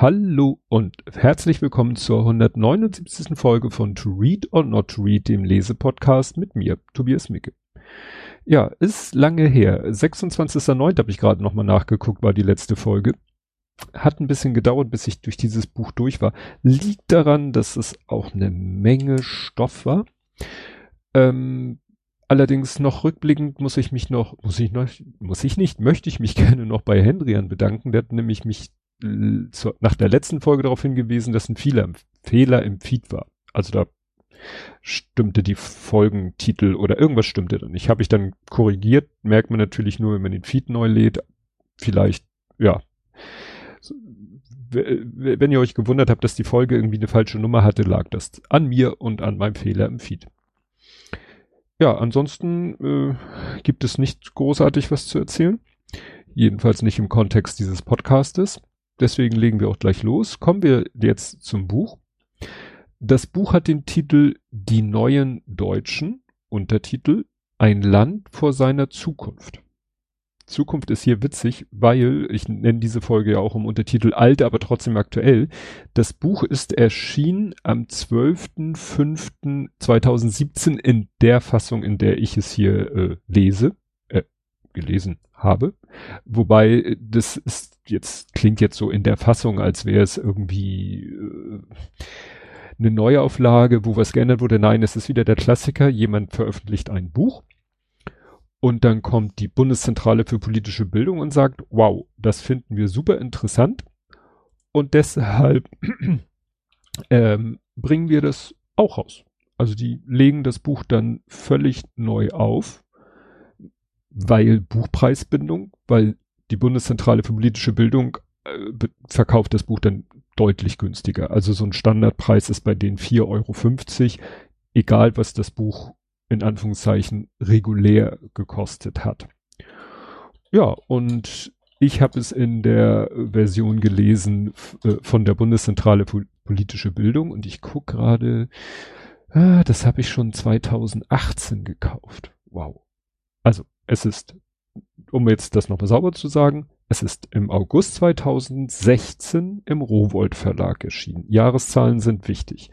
Hallo und herzlich willkommen zur 179. Folge von To Read or Not to Read, dem Lesepodcast mit mir, Tobias Micke. Ja, ist lange her. 26.09. habe ich gerade nochmal nachgeguckt, war die letzte Folge. Hat ein bisschen gedauert, bis ich durch dieses Buch durch war. Liegt daran, dass es auch eine Menge Stoff war. Ähm, allerdings noch rückblickend muss ich mich noch, muss ich noch, muss ich nicht, möchte ich mich gerne noch bei Hendrian bedanken. Der hat nämlich mich zu, nach der letzten Folge darauf hingewiesen, dass ein Fehler, Fehler im Feed war. Also da stimmte die Folgentitel oder irgendwas stimmte dann nicht. Habe ich dann korrigiert, merkt man natürlich nur, wenn man den Feed neu lädt. Vielleicht, ja. Wenn ihr euch gewundert habt, dass die Folge irgendwie eine falsche Nummer hatte, lag das an mir und an meinem Fehler im Feed. Ja, ansonsten äh, gibt es nicht großartig was zu erzählen. Jedenfalls nicht im Kontext dieses Podcastes. Deswegen legen wir auch gleich los. Kommen wir jetzt zum Buch. Das Buch hat den Titel Die neuen Deutschen, Untertitel Ein Land vor seiner Zukunft. Zukunft ist hier witzig, weil ich nenne diese Folge ja auch im Untertitel alt, aber trotzdem aktuell. Das Buch ist erschienen am 12.05.2017 in der Fassung, in der ich es hier äh, lese, äh, gelesen habe. Wobei das ist jetzt klingt jetzt so in der Fassung, als wäre es irgendwie äh, eine Neuauflage, wo was geändert wurde. Nein, es ist wieder der Klassiker. Jemand veröffentlicht ein Buch und dann kommt die Bundeszentrale für politische Bildung und sagt, wow, das finden wir super interessant und deshalb ähm, bringen wir das auch raus. Also die legen das Buch dann völlig neu auf, weil Buchpreisbindung, weil die Bundeszentrale für politische Bildung äh, verkauft das Buch dann deutlich günstiger. Also so ein Standardpreis ist bei denen 4,50 Euro, egal was das Buch in Anführungszeichen regulär gekostet hat. Ja, und ich habe es in der Version gelesen äh, von der Bundeszentrale für politische Bildung und ich gucke gerade, ah, das habe ich schon 2018 gekauft. Wow. Also es ist um jetzt das nochmal sauber zu sagen, es ist im August 2016 im Rowold Verlag erschienen. Jahreszahlen sind wichtig.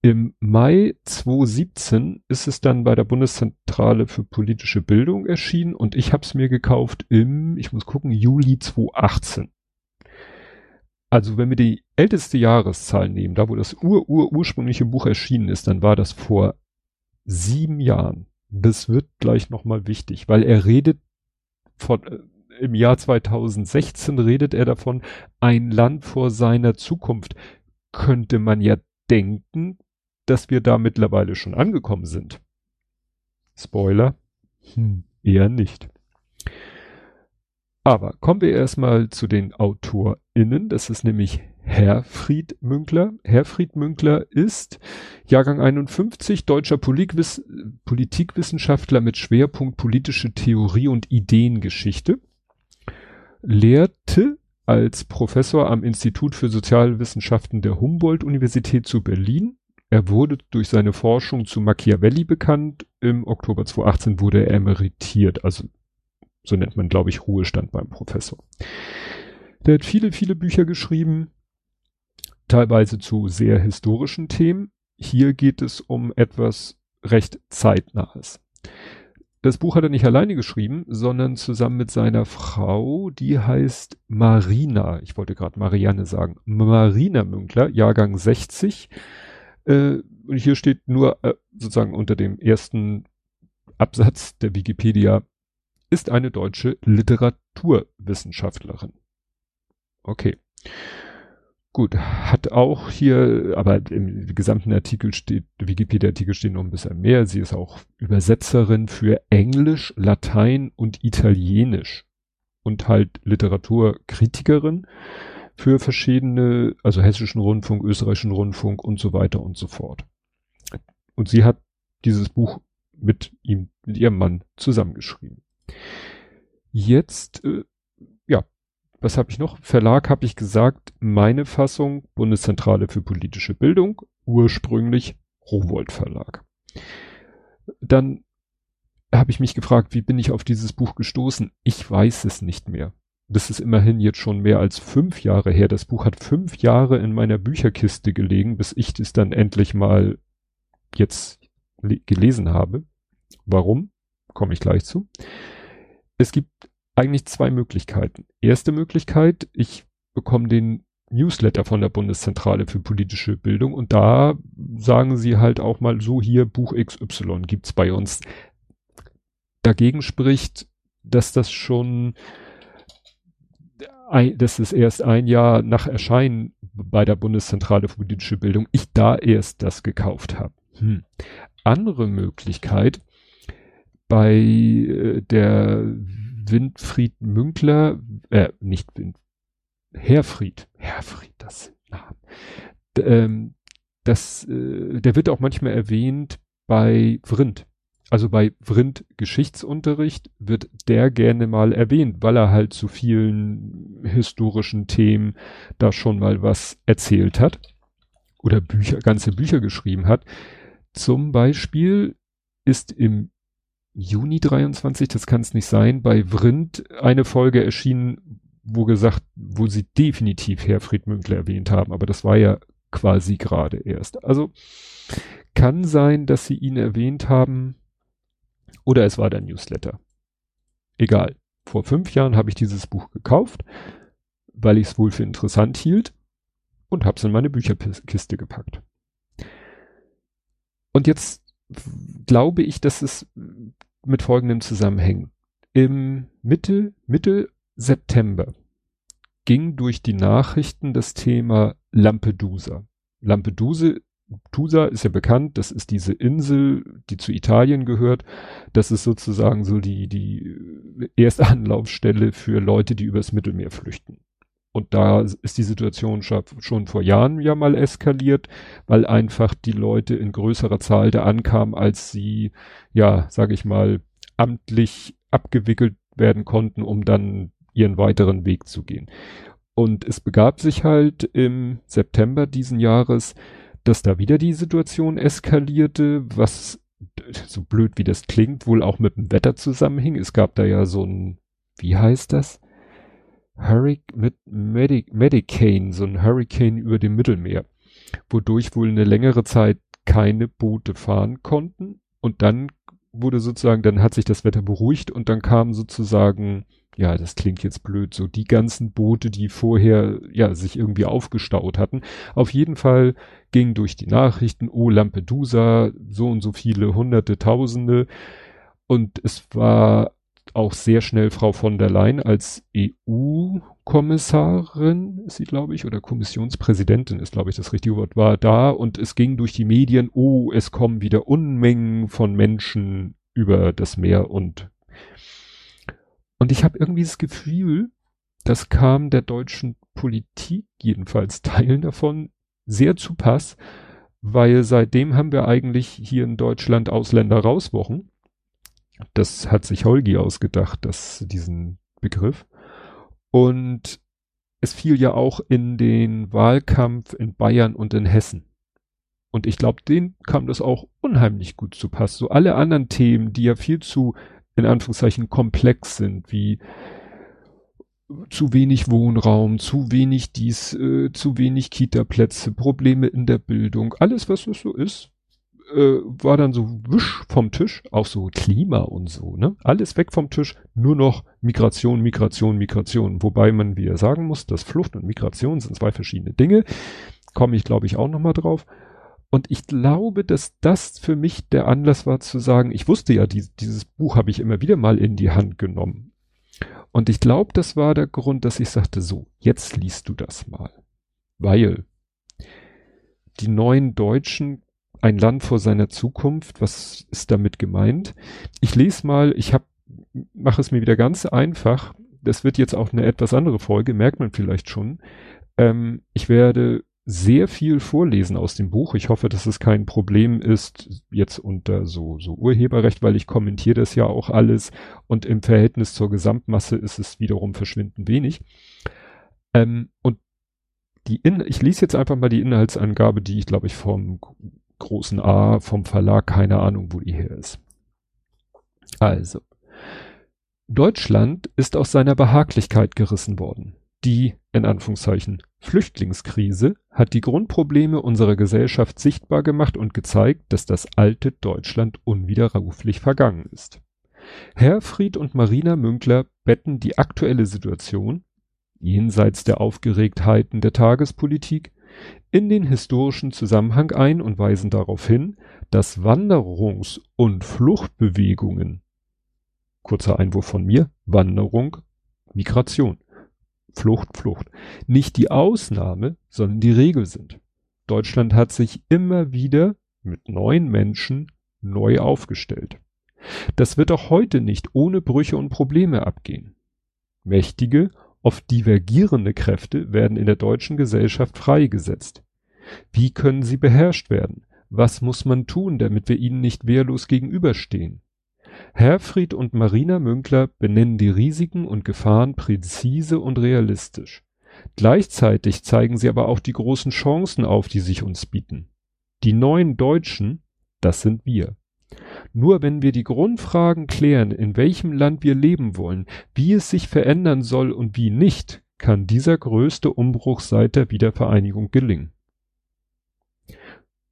Im Mai 2017 ist es dann bei der Bundeszentrale für politische Bildung erschienen und ich habe es mir gekauft im, ich muss gucken, Juli 2018. Also wenn wir die älteste Jahreszahl nehmen, da wo das ur, ur ursprüngliche Buch erschienen ist, dann war das vor sieben Jahren. Das wird gleich nochmal wichtig, weil er redet von, äh, im Jahr 2016 redet er davon, ein Land vor seiner Zukunft. Könnte man ja denken, dass wir da mittlerweile schon angekommen sind. Spoiler, hm, eher nicht. Aber kommen wir erstmal zu den AutorInnen. Das ist nämlich Herfried Münkler. Herfried Münkler ist Jahrgang 51, deutscher Politikwiss Politikwissenschaftler mit Schwerpunkt politische Theorie und Ideengeschichte. Lehrte als Professor am Institut für Sozialwissenschaften der Humboldt-Universität zu Berlin. Er wurde durch seine Forschung zu Machiavelli bekannt. Im Oktober 2018 wurde er emeritiert, also so nennt man, glaube ich, Ruhestand beim Professor. Der hat viele, viele Bücher geschrieben, teilweise zu sehr historischen Themen. Hier geht es um etwas recht zeitnahes. Das Buch hat er nicht alleine geschrieben, sondern zusammen mit seiner Frau, die heißt Marina, ich wollte gerade Marianne sagen, Marina Münkler, Jahrgang 60. Äh, und hier steht nur äh, sozusagen unter dem ersten Absatz der Wikipedia, ist eine deutsche Literaturwissenschaftlerin. Okay. Gut, hat auch hier, aber im gesamten Artikel steht, Wikipedia-Artikel steht noch ein bisschen mehr. Sie ist auch Übersetzerin für Englisch, Latein und Italienisch und halt Literaturkritikerin für verschiedene, also hessischen Rundfunk, österreichischen Rundfunk und so weiter und so fort. Und sie hat dieses Buch mit ihm, mit ihrem Mann zusammengeschrieben. Jetzt äh, was habe ich noch? Verlag habe ich gesagt, meine Fassung, Bundeszentrale für politische Bildung, ursprünglich Rowold Verlag. Dann habe ich mich gefragt, wie bin ich auf dieses Buch gestoßen? Ich weiß es nicht mehr. das ist immerhin jetzt schon mehr als fünf Jahre her. Das Buch hat fünf Jahre in meiner Bücherkiste gelegen, bis ich das dann endlich mal jetzt gelesen habe. Warum? Komme ich gleich zu. Es gibt eigentlich zwei Möglichkeiten. Erste Möglichkeit, ich bekomme den Newsletter von der Bundeszentrale für politische Bildung und da sagen sie halt auch mal so hier Buch XY gibt's bei uns. Dagegen spricht, dass das schon dass es erst ein Jahr nach Erscheinen bei der Bundeszentrale für politische Bildung ich da erst das gekauft habe. Hm. Andere Möglichkeit bei äh, der Winfried Münkler, äh, nicht Wind, Herfried, Herfried, das Name. Ähm, das, äh, der wird auch manchmal erwähnt bei Vrind. Also bei Vrind Geschichtsunterricht wird der gerne mal erwähnt, weil er halt zu vielen historischen Themen da schon mal was erzählt hat oder Bücher, ganze Bücher geschrieben hat. Zum Beispiel ist im Juni 23, das kann es nicht sein, bei Vrind eine Folge erschienen, wo gesagt, wo sie definitiv Herfried Münkler erwähnt haben, aber das war ja quasi gerade erst. Also kann sein, dass sie ihn erwähnt haben oder es war der Newsletter. Egal. Vor fünf Jahren habe ich dieses Buch gekauft, weil ich es wohl für interessant hielt und habe es in meine Bücherkiste gepackt. Und jetzt glaube ich, dass es mit folgendem zusammenhängt. Im Mitte, Mitte September ging durch die Nachrichten das Thema Lampedusa. Lampedusa Tusa ist ja bekannt, das ist diese Insel, die zu Italien gehört. Das ist sozusagen so die, die erste Anlaufstelle für Leute, die übers Mittelmeer flüchten. Und da ist die Situation schon vor Jahren ja mal eskaliert, weil einfach die Leute in größerer Zahl da ankamen, als sie, ja, sag ich mal, amtlich abgewickelt werden konnten, um dann ihren weiteren Weg zu gehen. Und es begab sich halt im September diesen Jahres, dass da wieder die Situation eskalierte, was so blöd wie das klingt, wohl auch mit dem Wetter zusammenhing. Es gab da ja so ein, wie heißt das? Hurricane mit Medic Medicane, so ein Hurricane über dem Mittelmeer, wodurch wohl eine längere Zeit keine Boote fahren konnten und dann wurde sozusagen, dann hat sich das Wetter beruhigt und dann kam sozusagen ja, das klingt jetzt blöd, so die ganzen Boote, die vorher ja sich irgendwie aufgestaut hatten. Auf jeden Fall ging durch die Nachrichten, oh Lampedusa, so und so viele hunderte, tausende. Und es war auch sehr schnell Frau von der Leyen als EU-Kommissarin, ist sie, glaube ich, oder Kommissionspräsidentin ist, glaube ich, das richtige Wort, war da und es ging durch die Medien, oh, es kommen wieder Unmengen von Menschen über das Meer und und ich habe irgendwie das Gefühl, das kam der deutschen Politik, jedenfalls Teilen davon, sehr zu Pass, weil seitdem haben wir eigentlich hier in Deutschland Ausländer rauswochen. Das hat sich Holgi ausgedacht, das, diesen Begriff. Und es fiel ja auch in den Wahlkampf in Bayern und in Hessen. Und ich glaube, denen kam das auch unheimlich gut zu Pass. So alle anderen Themen, die ja viel zu in Anführungszeichen komplex sind, wie zu wenig Wohnraum, zu wenig dies, äh, zu wenig Kita-Plätze, Probleme in der Bildung, alles was das so ist, äh, war dann so wisch vom Tisch, auch so Klima und so, ne? Alles weg vom Tisch, nur noch Migration, Migration, Migration. Wobei man wieder sagen muss, dass Flucht und Migration sind zwei verschiedene Dinge. Komme ich, glaube ich, auch nochmal drauf. Und ich glaube, dass das für mich der Anlass war zu sagen, ich wusste ja, die, dieses Buch habe ich immer wieder mal in die Hand genommen. Und ich glaube, das war der Grund, dass ich sagte, so, jetzt liest du das mal. Weil die neuen Deutschen, ein Land vor seiner Zukunft, was ist damit gemeint? Ich lese mal, ich habe, mache es mir wieder ganz einfach. Das wird jetzt auch eine etwas andere Folge, merkt man vielleicht schon. Ähm, ich werde sehr viel vorlesen aus dem Buch. Ich hoffe, dass es kein Problem ist, jetzt unter so, so Urheberrecht, weil ich kommentiere das ja auch alles und im Verhältnis zur Gesamtmasse ist es wiederum verschwindend wenig. Ähm, und die In ich lese jetzt einfach mal die Inhaltsangabe, die ich glaube ich vom großen A, vom Verlag, keine Ahnung, wo die her ist. Also, Deutschland ist aus seiner Behaglichkeit gerissen worden. Die, in Anführungszeichen, Flüchtlingskrise hat die Grundprobleme unserer Gesellschaft sichtbar gemacht und gezeigt, dass das alte Deutschland unwiderruflich vergangen ist. Herfried und Marina Münkler betten die aktuelle Situation, jenseits der Aufgeregtheiten der Tagespolitik, in den historischen Zusammenhang ein und weisen darauf hin, dass Wanderungs- und Fluchtbewegungen, kurzer Einwurf von mir, Wanderung, Migration, Flucht, Flucht, nicht die Ausnahme, sondern die Regel sind. Deutschland hat sich immer wieder mit neuen Menschen neu aufgestellt. Das wird auch heute nicht ohne Brüche und Probleme abgehen. Mächtige, oft divergierende Kräfte werden in der deutschen Gesellschaft freigesetzt. Wie können sie beherrscht werden? Was muss man tun, damit wir ihnen nicht wehrlos gegenüberstehen? Herfried und Marina Münkler benennen die Risiken und Gefahren präzise und realistisch. Gleichzeitig zeigen sie aber auch die großen Chancen auf, die sich uns bieten. Die neuen Deutschen, das sind wir. Nur wenn wir die Grundfragen klären, in welchem Land wir leben wollen, wie es sich verändern soll und wie nicht, kann dieser größte Umbruch seit der Wiedervereinigung gelingen.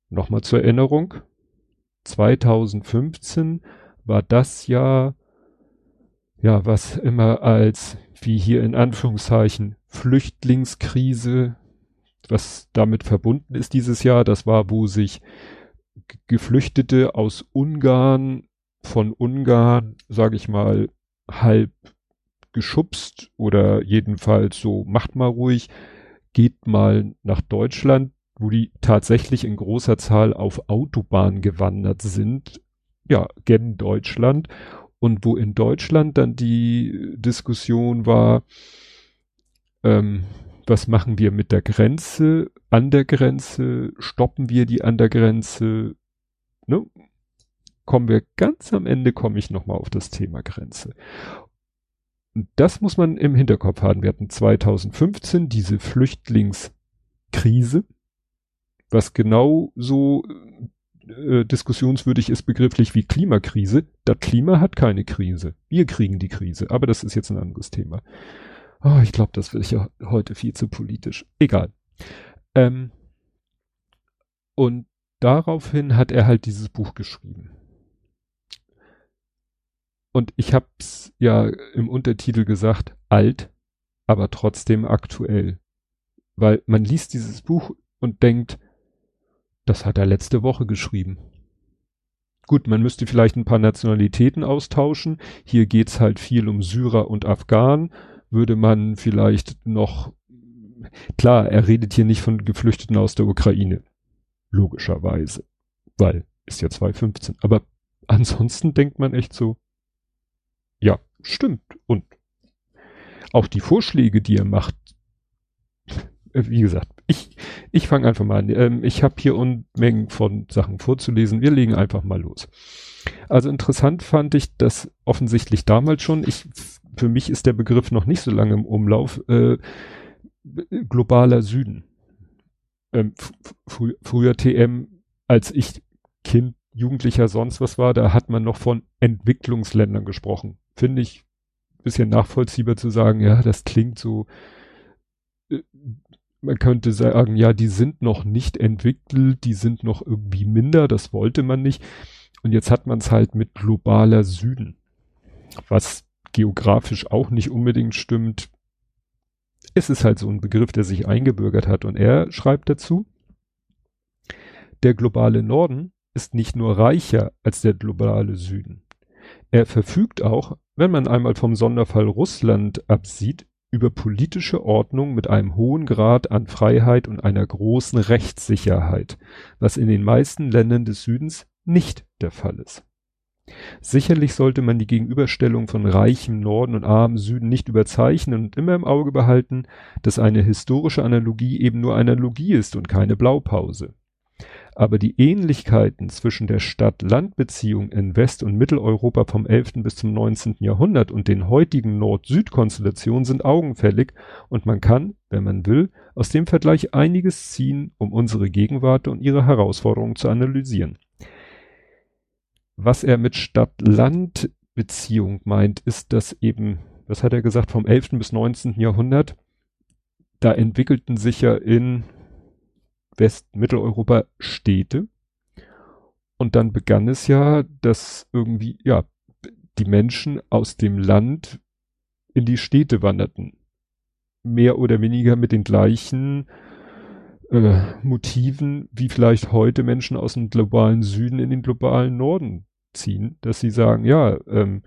Nochmal zur Erinnerung. 2015 war das Jahr, ja, was immer als, wie hier in Anführungszeichen, Flüchtlingskrise, was damit verbunden ist dieses Jahr, das war, wo sich Geflüchtete aus Ungarn, von Ungarn, sage ich mal, halb geschubst oder jedenfalls so, macht mal ruhig, geht mal nach Deutschland, wo die tatsächlich in großer Zahl auf Autobahn gewandert sind, ja, gen Deutschland. Und wo in Deutschland dann die Diskussion war, ähm, was machen wir mit der Grenze, an der Grenze, stoppen wir die an der Grenze, ne? Kommen wir ganz am Ende, komme ich nochmal auf das Thema Grenze. Und das muss man im Hinterkopf haben. Wir hatten 2015 diese Flüchtlingskrise, was genau so äh, diskussionswürdig ist begrifflich wie Klimakrise. Das Klima hat keine Krise. Wir kriegen die Krise. Aber das ist jetzt ein anderes Thema. Oh, ich glaube, das wird ja heute viel zu politisch. Egal. Ähm, und daraufhin hat er halt dieses Buch geschrieben. Und ich hab's ja im Untertitel gesagt, alt, aber trotzdem aktuell. Weil man liest dieses Buch und denkt, das hat er letzte Woche geschrieben. Gut, man müsste vielleicht ein paar Nationalitäten austauschen. Hier geht's halt viel um Syrer und Afghanen würde man vielleicht noch, klar, er redet hier nicht von Geflüchteten aus der Ukraine. Logischerweise. Weil, ist ja 2015. Aber ansonsten denkt man echt so, ja, stimmt. Und auch die Vorschläge, die er macht, äh, wie gesagt, ich, ich fange einfach mal an. Ähm, ich habe hier Unmengen von Sachen vorzulesen. Wir legen einfach mal los. Also interessant fand ich das offensichtlich damals schon. Ich für mich ist der Begriff noch nicht so lange im Umlauf, äh, globaler Süden. Ähm, fr früher TM, als ich Kind, Jugendlicher sonst was war, da hat man noch von Entwicklungsländern gesprochen. Finde ich bisschen nachvollziehbar zu sagen, ja, das klingt so, äh, man könnte sagen, ja, die sind noch nicht entwickelt, die sind noch irgendwie minder, das wollte man nicht. Und jetzt hat man es halt mit globaler Süden, was geografisch auch nicht unbedingt stimmt. Es ist halt so ein Begriff, der sich eingebürgert hat. Und er schreibt dazu, der globale Norden ist nicht nur reicher als der globale Süden. Er verfügt auch, wenn man einmal vom Sonderfall Russland absieht, über politische Ordnung mit einem hohen Grad an Freiheit und einer großen Rechtssicherheit, was in den meisten Ländern des Südens nicht der Fall ist. Sicherlich sollte man die Gegenüberstellung von reichem Norden und armem Süden nicht überzeichnen und immer im Auge behalten, dass eine historische Analogie eben nur Analogie ist und keine Blaupause. Aber die Ähnlichkeiten zwischen der Stadt-Land-Beziehung in West- und Mitteleuropa vom 11. bis zum 19. Jahrhundert und den heutigen Nord-Süd-Konstellationen sind augenfällig und man kann, wenn man will, aus dem Vergleich einiges ziehen, um unsere Gegenwart und ihre Herausforderungen zu analysieren was er mit Stadt-Land Beziehung meint, ist das eben, was hat er gesagt, vom 11. bis 19. Jahrhundert, da entwickelten sich ja in West-Mitteleuropa Städte. Und dann begann es ja, dass irgendwie, ja, die Menschen aus dem Land in die Städte wanderten. Mehr oder weniger mit den gleichen äh, Motiven, wie vielleicht heute Menschen aus dem globalen Süden in den globalen Norden ziehen, dass sie sagen, ja, ähm,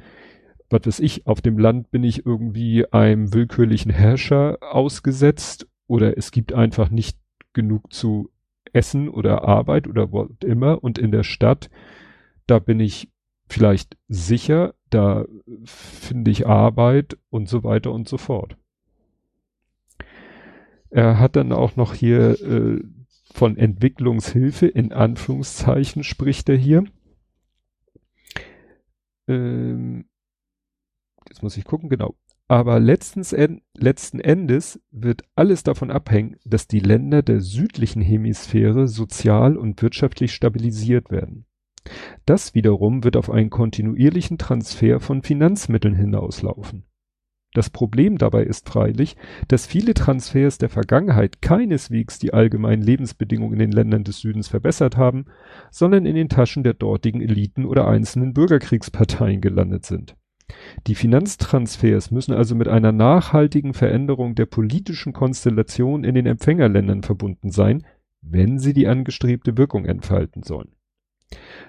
was weiß ich, auf dem Land bin ich irgendwie einem willkürlichen Herrscher ausgesetzt oder es gibt einfach nicht genug zu essen oder Arbeit oder was immer und in der Stadt, da bin ich vielleicht sicher, da finde ich Arbeit und so weiter und so fort. Er hat dann auch noch hier äh, von Entwicklungshilfe in Anführungszeichen spricht er hier. Ähm, jetzt muss ich gucken, genau. Aber letztens, letzten Endes wird alles davon abhängen, dass die Länder der südlichen Hemisphäre sozial und wirtschaftlich stabilisiert werden. Das wiederum wird auf einen kontinuierlichen Transfer von Finanzmitteln hinauslaufen. Das Problem dabei ist freilich, dass viele Transfers der Vergangenheit keineswegs die allgemeinen Lebensbedingungen in den Ländern des Südens verbessert haben, sondern in den Taschen der dortigen Eliten oder einzelnen Bürgerkriegsparteien gelandet sind. Die Finanztransfers müssen also mit einer nachhaltigen Veränderung der politischen Konstellation in den Empfängerländern verbunden sein, wenn sie die angestrebte Wirkung entfalten sollen.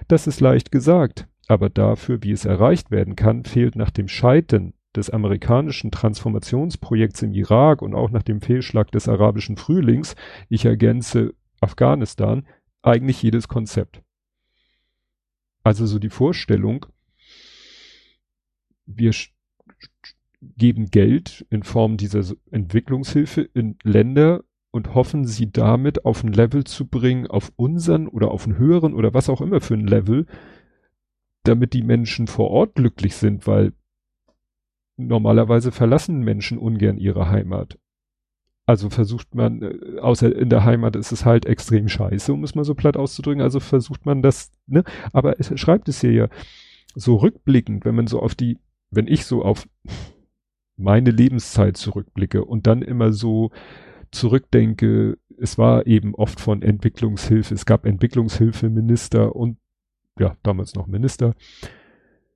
Das ist leicht gesagt, aber dafür, wie es erreicht werden kann, fehlt nach dem Scheitern des amerikanischen Transformationsprojekts im Irak und auch nach dem Fehlschlag des arabischen Frühlings, ich ergänze Afghanistan, eigentlich jedes Konzept. Also so die Vorstellung, wir geben Geld in Form dieser Entwicklungshilfe in Länder und hoffen sie damit auf ein Level zu bringen, auf unseren oder auf einen höheren oder was auch immer für ein Level, damit die Menschen vor Ort glücklich sind, weil normalerweise verlassen Menschen ungern ihre Heimat. Also versucht man, äh, außer in der Heimat ist es halt extrem scheiße, um es mal so platt auszudrücken, also versucht man das, ne? Aber es schreibt es hier ja so rückblickend, wenn man so auf die, wenn ich so auf meine Lebenszeit zurückblicke und dann immer so zurückdenke, es war eben oft von Entwicklungshilfe, es gab Entwicklungshilfeminister und ja, damals noch Minister,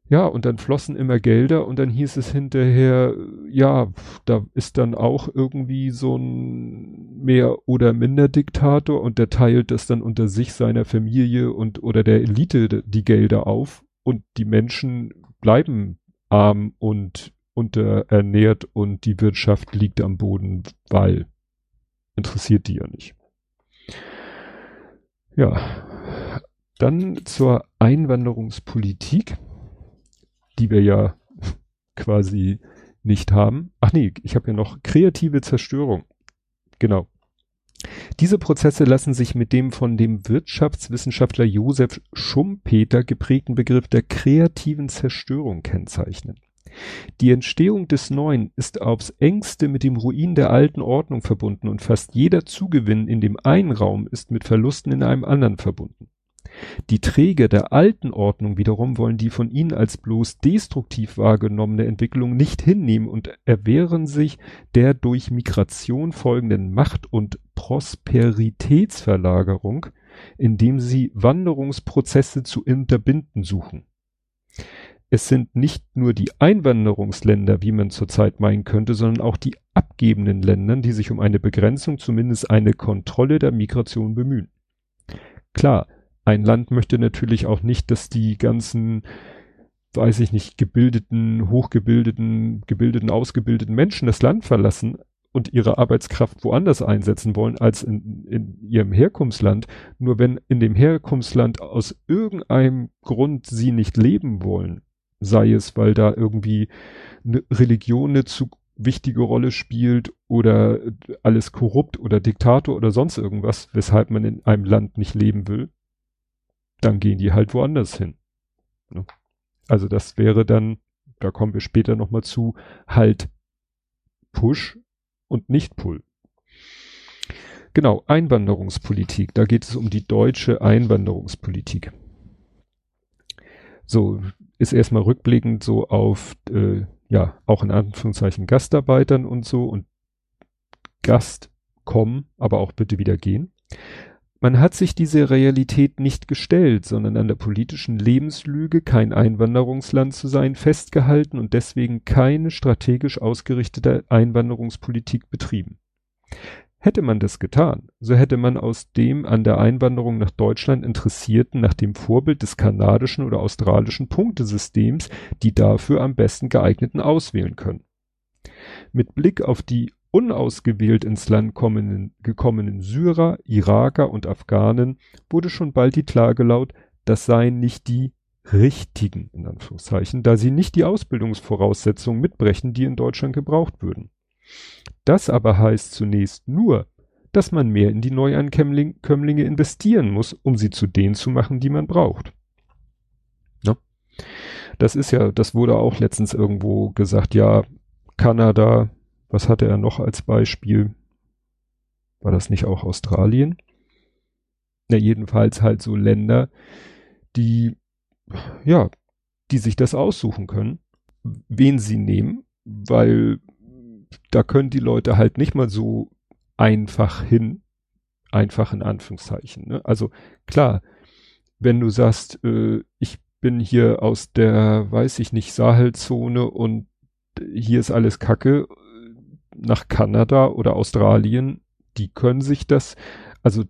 ja, und dann flossen immer Gelder und dann hieß es hinterher, ja, da ist dann auch irgendwie so ein mehr oder minder Diktator und der teilt das dann unter sich seiner Familie und oder der Elite die Gelder auf und die Menschen bleiben arm und unterernährt und die Wirtschaft liegt am Boden, weil interessiert die ja nicht. Ja, dann zur Einwanderungspolitik die wir ja quasi nicht haben. Ach nee, ich habe ja noch kreative Zerstörung. Genau. Diese Prozesse lassen sich mit dem von dem Wirtschaftswissenschaftler Josef Schumpeter geprägten Begriff der kreativen Zerstörung kennzeichnen. Die Entstehung des Neuen ist aufs engste mit dem Ruin der alten Ordnung verbunden und fast jeder Zugewinn in dem einen Raum ist mit Verlusten in einem anderen verbunden. Die Träger der alten Ordnung wiederum wollen die von ihnen als bloß destruktiv wahrgenommene Entwicklung nicht hinnehmen und erwehren sich der durch Migration folgenden Macht- und Prosperitätsverlagerung, indem sie Wanderungsprozesse zu unterbinden suchen. Es sind nicht nur die Einwanderungsländer, wie man zurzeit meinen könnte, sondern auch die abgebenden Ländern, die sich um eine Begrenzung, zumindest eine Kontrolle der Migration bemühen. Klar, ein Land möchte natürlich auch nicht, dass die ganzen, weiß ich nicht, gebildeten, hochgebildeten, gebildeten, ausgebildeten Menschen das Land verlassen und ihre Arbeitskraft woanders einsetzen wollen als in, in ihrem Herkunftsland. Nur wenn in dem Herkunftsland aus irgendeinem Grund sie nicht leben wollen, sei es, weil da irgendwie eine Religion eine zu wichtige Rolle spielt oder alles korrupt oder Diktator oder sonst irgendwas, weshalb man in einem Land nicht leben will, dann gehen die halt woanders hin. Ne? Also das wäre dann, da kommen wir später nochmal zu, halt Push und nicht Pull. Genau, Einwanderungspolitik. Da geht es um die deutsche Einwanderungspolitik. So, ist erstmal rückblickend so auf, äh, ja, auch in Anführungszeichen Gastarbeitern und so und Gast kommen, aber auch bitte wieder gehen. Man hat sich diese Realität nicht gestellt, sondern an der politischen Lebenslüge, kein Einwanderungsland zu sein, festgehalten und deswegen keine strategisch ausgerichtete Einwanderungspolitik betrieben. Hätte man das getan, so hätte man aus dem an der Einwanderung nach Deutschland Interessierten nach dem Vorbild des kanadischen oder australischen Punktesystems die dafür am besten geeigneten auswählen können. Mit Blick auf die unausgewählt ins Land kommenden, gekommenen Syrer, Iraker und Afghanen wurde schon bald die Klage laut, das seien nicht die richtigen, in Anführungszeichen, da sie nicht die Ausbildungsvoraussetzungen mitbrechen, die in Deutschland gebraucht würden. Das aber heißt zunächst nur, dass man mehr in die Neuankömmlinge investieren muss, um sie zu denen zu machen, die man braucht. Ja. Das ist ja, das wurde auch letztens irgendwo gesagt, ja, Kanada, was hatte er noch als Beispiel? War das nicht auch Australien? Na, jedenfalls halt so Länder, die, ja, die sich das aussuchen können, wen sie nehmen, weil da können die Leute halt nicht mal so einfach hin, einfach in Anführungszeichen. Ne? Also klar, wenn du sagst, äh, ich bin hier aus der, weiß ich nicht, Sahelzone und hier ist alles Kacke, nach Kanada oder Australien, die können sich das, also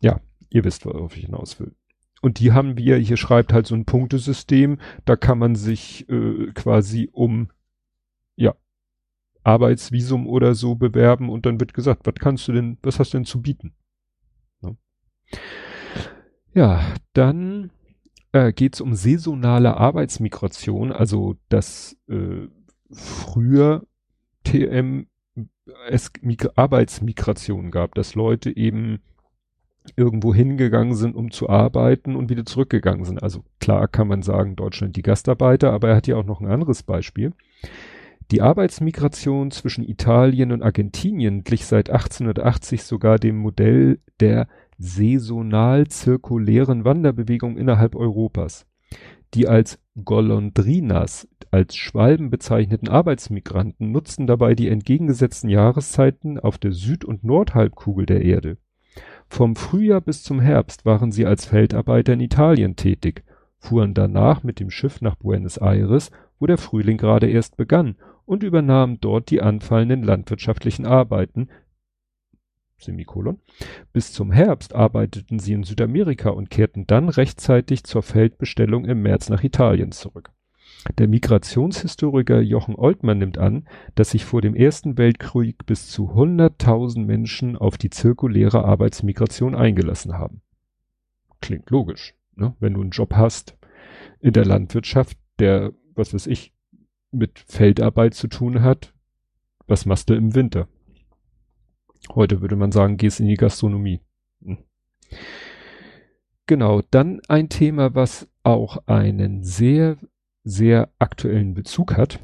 ja, ihr wisst, worauf ich hinaus will. Und die haben wir, hier schreibt halt so ein Punktesystem, da kann man sich äh, quasi um ja, Arbeitsvisum oder so bewerben und dann wird gesagt, was kannst du denn, was hast du denn zu bieten? Ja, ja dann äh, geht es um saisonale Arbeitsmigration, also dass äh, früher TM es Arbeitsmigration gab, dass Leute eben irgendwo hingegangen sind, um zu arbeiten und wieder zurückgegangen sind. Also klar kann man sagen, Deutschland die Gastarbeiter, aber er hat ja auch noch ein anderes Beispiel. Die Arbeitsmigration zwischen Italien und Argentinien glich seit 1880 sogar dem Modell der saisonal zirkulären Wanderbewegung innerhalb Europas. Die als Golondrinas, als Schwalben bezeichneten Arbeitsmigranten nutzten dabei die entgegengesetzten Jahreszeiten auf der Süd- und Nordhalbkugel der Erde. Vom Frühjahr bis zum Herbst waren sie als Feldarbeiter in Italien tätig, fuhren danach mit dem Schiff nach Buenos Aires, wo der Frühling gerade erst begann und übernahmen dort die anfallenden landwirtschaftlichen Arbeiten. Bis zum Herbst arbeiteten sie in Südamerika und kehrten dann rechtzeitig zur Feldbestellung im März nach Italien zurück. Der Migrationshistoriker Jochen Oltmann nimmt an, dass sich vor dem Ersten Weltkrieg bis zu 100.000 Menschen auf die zirkuläre Arbeitsmigration eingelassen haben. Klingt logisch, ne? wenn du einen Job hast in der Landwirtschaft, der, was weiß ich, mit Feldarbeit zu tun hat, was machst du im Winter? Heute würde man sagen, gehst in die Gastronomie. Hm. Genau, dann ein Thema, was auch einen sehr, sehr aktuellen Bezug hat.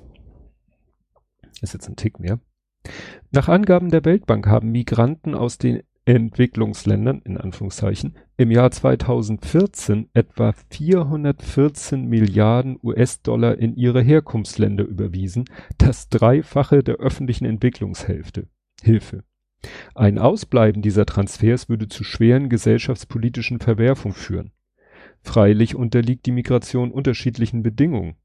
Ist jetzt ein Tick mehr. Nach Angaben der Weltbank haben Migranten aus den Entwicklungsländern, in Anführungszeichen, im Jahr 2014 etwa 414 Milliarden US-Dollar in ihre Herkunftsländer überwiesen, das Dreifache der öffentlichen Entwicklungshilfe. Hilfe. Ein Ausbleiben dieser Transfers würde zu schweren gesellschaftspolitischen Verwerfungen führen. Freilich unterliegt die Migration unterschiedlichen Bedingungen.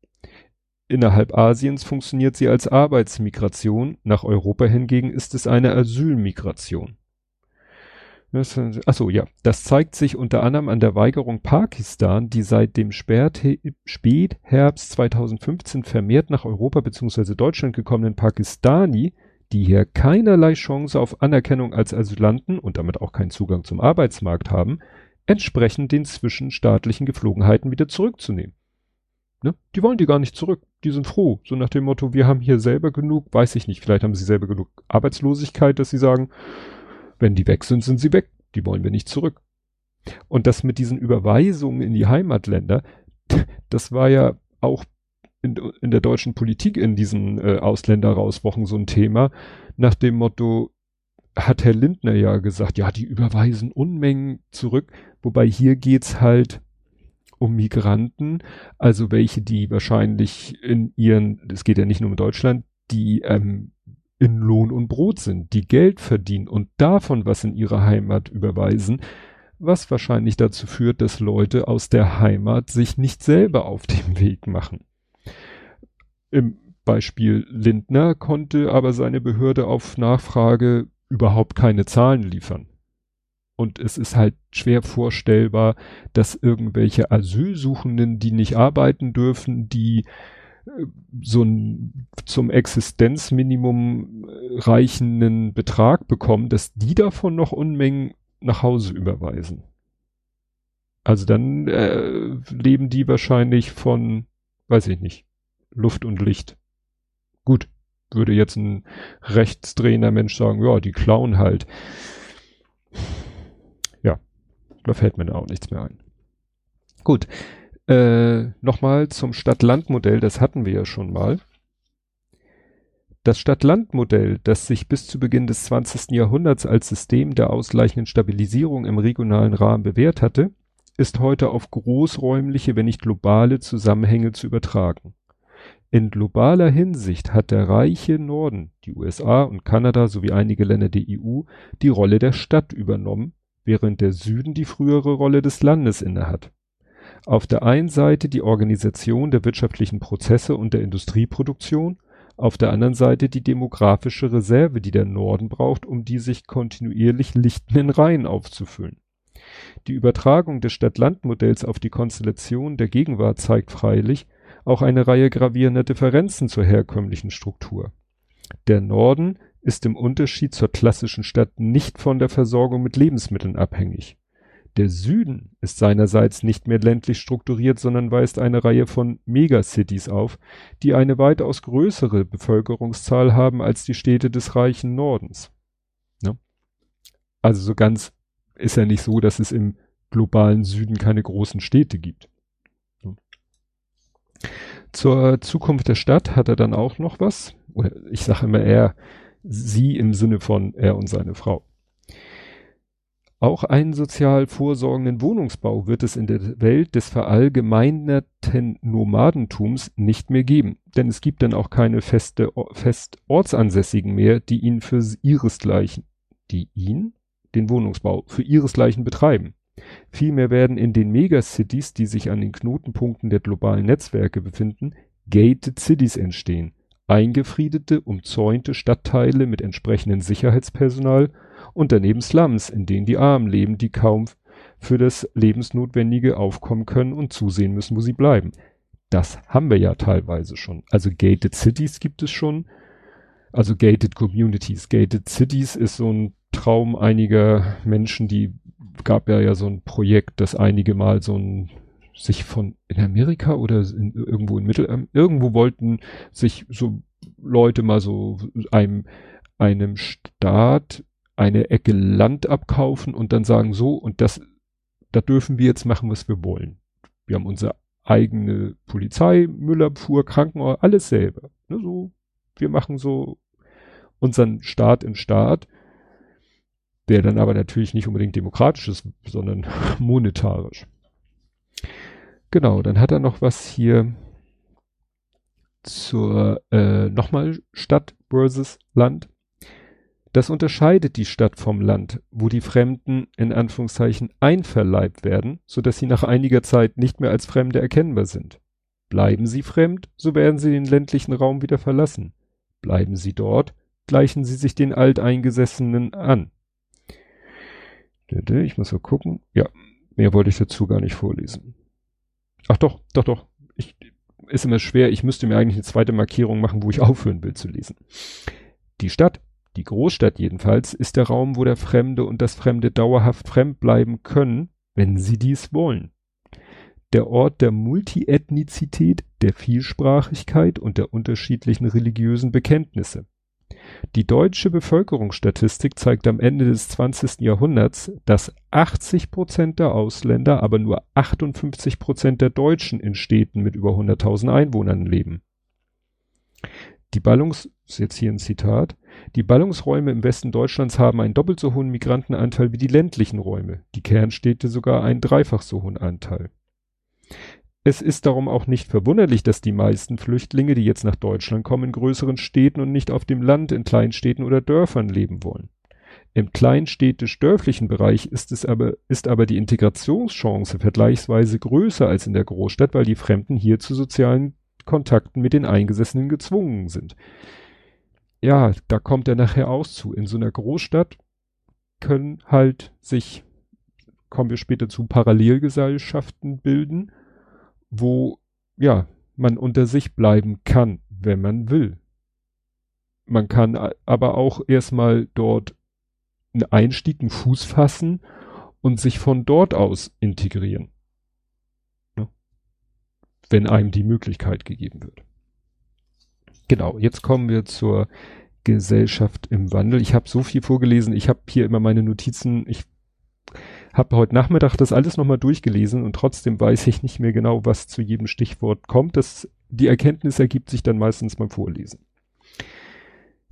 Innerhalb Asiens funktioniert sie als Arbeitsmigration, nach Europa hingegen ist es eine Asylmigration. Achso, ja. Das zeigt sich unter anderem an der Weigerung Pakistan, die seit dem Spätherbst 2015 vermehrt nach Europa bzw. Deutschland gekommenen Pakistani, die hier keinerlei Chance auf Anerkennung als Asylanten und damit auch keinen Zugang zum Arbeitsmarkt haben, entsprechend den zwischenstaatlichen Geflogenheiten wieder zurückzunehmen. Ne? Die wollen die gar nicht zurück. Die sind froh. So nach dem Motto, wir haben hier selber genug, weiß ich nicht, vielleicht haben sie selber genug Arbeitslosigkeit, dass sie sagen, wenn die weg sind, sind sie weg. Die wollen wir nicht zurück. Und das mit diesen Überweisungen in die Heimatländer, das war ja auch in, in der deutschen Politik in diesen äh, Ausländerrauswochen so ein Thema, nach dem Motto, hat Herr Lindner ja gesagt, ja, die überweisen Unmengen zurück, wobei hier geht's halt um Migranten, also welche, die wahrscheinlich in ihren, es geht ja nicht nur um Deutschland, die ähm, in Lohn und Brot sind, die Geld verdienen und davon was in ihre Heimat überweisen, was wahrscheinlich dazu führt, dass Leute aus der Heimat sich nicht selber auf den Weg machen. Im Beispiel Lindner konnte aber seine Behörde auf Nachfrage überhaupt keine Zahlen liefern. Und es ist halt schwer vorstellbar, dass irgendwelche Asylsuchenden, die nicht arbeiten dürfen, die äh, so ein zum Existenzminimum äh, reichenden Betrag bekommen, dass die davon noch Unmengen nach Hause überweisen. Also dann äh, leben die wahrscheinlich von, weiß ich nicht, Luft und Licht. Gut, würde jetzt ein rechtsdrehender Mensch sagen, ja, die klauen halt. Da fällt mir da auch nichts mehr ein. Gut, äh, nochmal zum Stadt-Land-Modell, das hatten wir ja schon mal. Das Stadt-Land-Modell, das sich bis zu Beginn des 20. Jahrhunderts als System der ausgleichenden Stabilisierung im regionalen Rahmen bewährt hatte, ist heute auf großräumliche, wenn nicht globale Zusammenhänge zu übertragen. In globaler Hinsicht hat der reiche Norden, die USA und Kanada sowie einige Länder der EU, die Rolle der Stadt übernommen, während der Süden die frühere Rolle des Landes innehat. Auf der einen Seite die Organisation der wirtschaftlichen Prozesse und der Industrieproduktion, auf der anderen Seite die demografische Reserve, die der Norden braucht, um die sich kontinuierlich lichtenden Reihen aufzufüllen. Die Übertragung des Stadt-Land-Modells auf die Konstellation der Gegenwart zeigt freilich, auch eine Reihe gravierender Differenzen zur herkömmlichen Struktur. Der Norden ist im Unterschied zur klassischen Stadt nicht von der Versorgung mit Lebensmitteln abhängig. Der Süden ist seinerseits nicht mehr ländlich strukturiert, sondern weist eine Reihe von Megacities auf, die eine weitaus größere Bevölkerungszahl haben als die Städte des reichen Nordens. Ne? Also so ganz ist ja nicht so, dass es im globalen Süden keine großen Städte gibt. Zur Zukunft der Stadt hat er dann auch noch was. Oder ich sage immer er, sie im Sinne von er und seine Frau. Auch einen sozial vorsorgenden Wohnungsbau wird es in der Welt des verallgemeinerten Nomadentums nicht mehr geben, denn es gibt dann auch keine feste, fest Ortsansässigen mehr, die ihn für ihresgleichen, die ihn, den Wohnungsbau, für ihresgleichen betreiben. Vielmehr werden in den Megacities, die sich an den Knotenpunkten der globalen Netzwerke befinden, gated Cities entstehen. Eingefriedete, umzäunte Stadtteile mit entsprechendem Sicherheitspersonal und daneben Slums, in denen die Armen leben, die kaum für das Lebensnotwendige aufkommen können und zusehen müssen, wo sie bleiben. Das haben wir ja teilweise schon. Also gated Cities gibt es schon. Also gated Communities. Gated Cities ist so ein Traum einiger Menschen, die gab ja ja so ein Projekt, das einige Mal so ein sich von in Amerika oder in, irgendwo in Mittel irgendwo wollten sich so Leute mal so einem einem Staat eine Ecke Land abkaufen und dann sagen so und das da dürfen wir jetzt machen, was wir wollen. Wir haben unsere eigene Polizei, Müllabfuhr, Krankenhaus, alles selber. Ne, so, wir machen so unseren Staat im Staat der dann aber natürlich nicht unbedingt demokratisch ist, sondern monetarisch. Genau, dann hat er noch was hier zur äh, nochmal Stadt versus Land. Das unterscheidet die Stadt vom Land, wo die Fremden in Anführungszeichen einverleibt werden, so dass sie nach einiger Zeit nicht mehr als Fremde erkennbar sind. Bleiben sie fremd, so werden sie den ländlichen Raum wieder verlassen. Bleiben sie dort, gleichen sie sich den Alteingesessenen an. Ich muss mal gucken. Ja, mehr wollte ich dazu gar nicht vorlesen. Ach doch, doch, doch. Ich, ist immer schwer. Ich müsste mir eigentlich eine zweite Markierung machen, wo ich aufhören will zu lesen. Die Stadt, die Großstadt jedenfalls, ist der Raum, wo der Fremde und das Fremde dauerhaft fremd bleiben können, wenn sie dies wollen. Der Ort der Multiethnizität, der Vielsprachigkeit und der unterschiedlichen religiösen Bekenntnisse. Die deutsche Bevölkerungsstatistik zeigt am Ende des 20. Jahrhunderts, dass 80 Prozent der Ausländer, aber nur 58 Prozent der Deutschen in Städten mit über 100.000 Einwohnern leben. Die Ballungs, jetzt hier ein Zitat, die Ballungsräume im Westen Deutschlands haben einen doppelt so hohen Migrantenanteil wie die ländlichen Räume, die Kernstädte sogar einen dreifach so hohen Anteil. Es ist darum auch nicht verwunderlich, dass die meisten Flüchtlinge, die jetzt nach Deutschland kommen, in größeren Städten und nicht auf dem Land in Kleinstädten oder Dörfern leben wollen. Im kleinstädtisch-dörflichen Bereich ist es aber, ist aber die Integrationschance vergleichsweise größer als in der Großstadt, weil die Fremden hier zu sozialen Kontakten mit den Eingesessenen gezwungen sind. Ja, da kommt er nachher aus zu. In so einer Großstadt können halt sich, kommen wir später zu, Parallelgesellschaften bilden, wo, ja, man unter sich bleiben kann, wenn man will. Man kann aber auch erstmal dort einen Einstieg, einen Fuß fassen und sich von dort aus integrieren. Ne? Wenn einem die Möglichkeit gegeben wird. Genau, jetzt kommen wir zur Gesellschaft im Wandel. Ich habe so viel vorgelesen, ich habe hier immer meine Notizen, ich habe heute Nachmittag das alles nochmal durchgelesen und trotzdem weiß ich nicht mehr genau, was zu jedem Stichwort kommt. Das, die Erkenntnis ergibt sich dann meistens beim Vorlesen.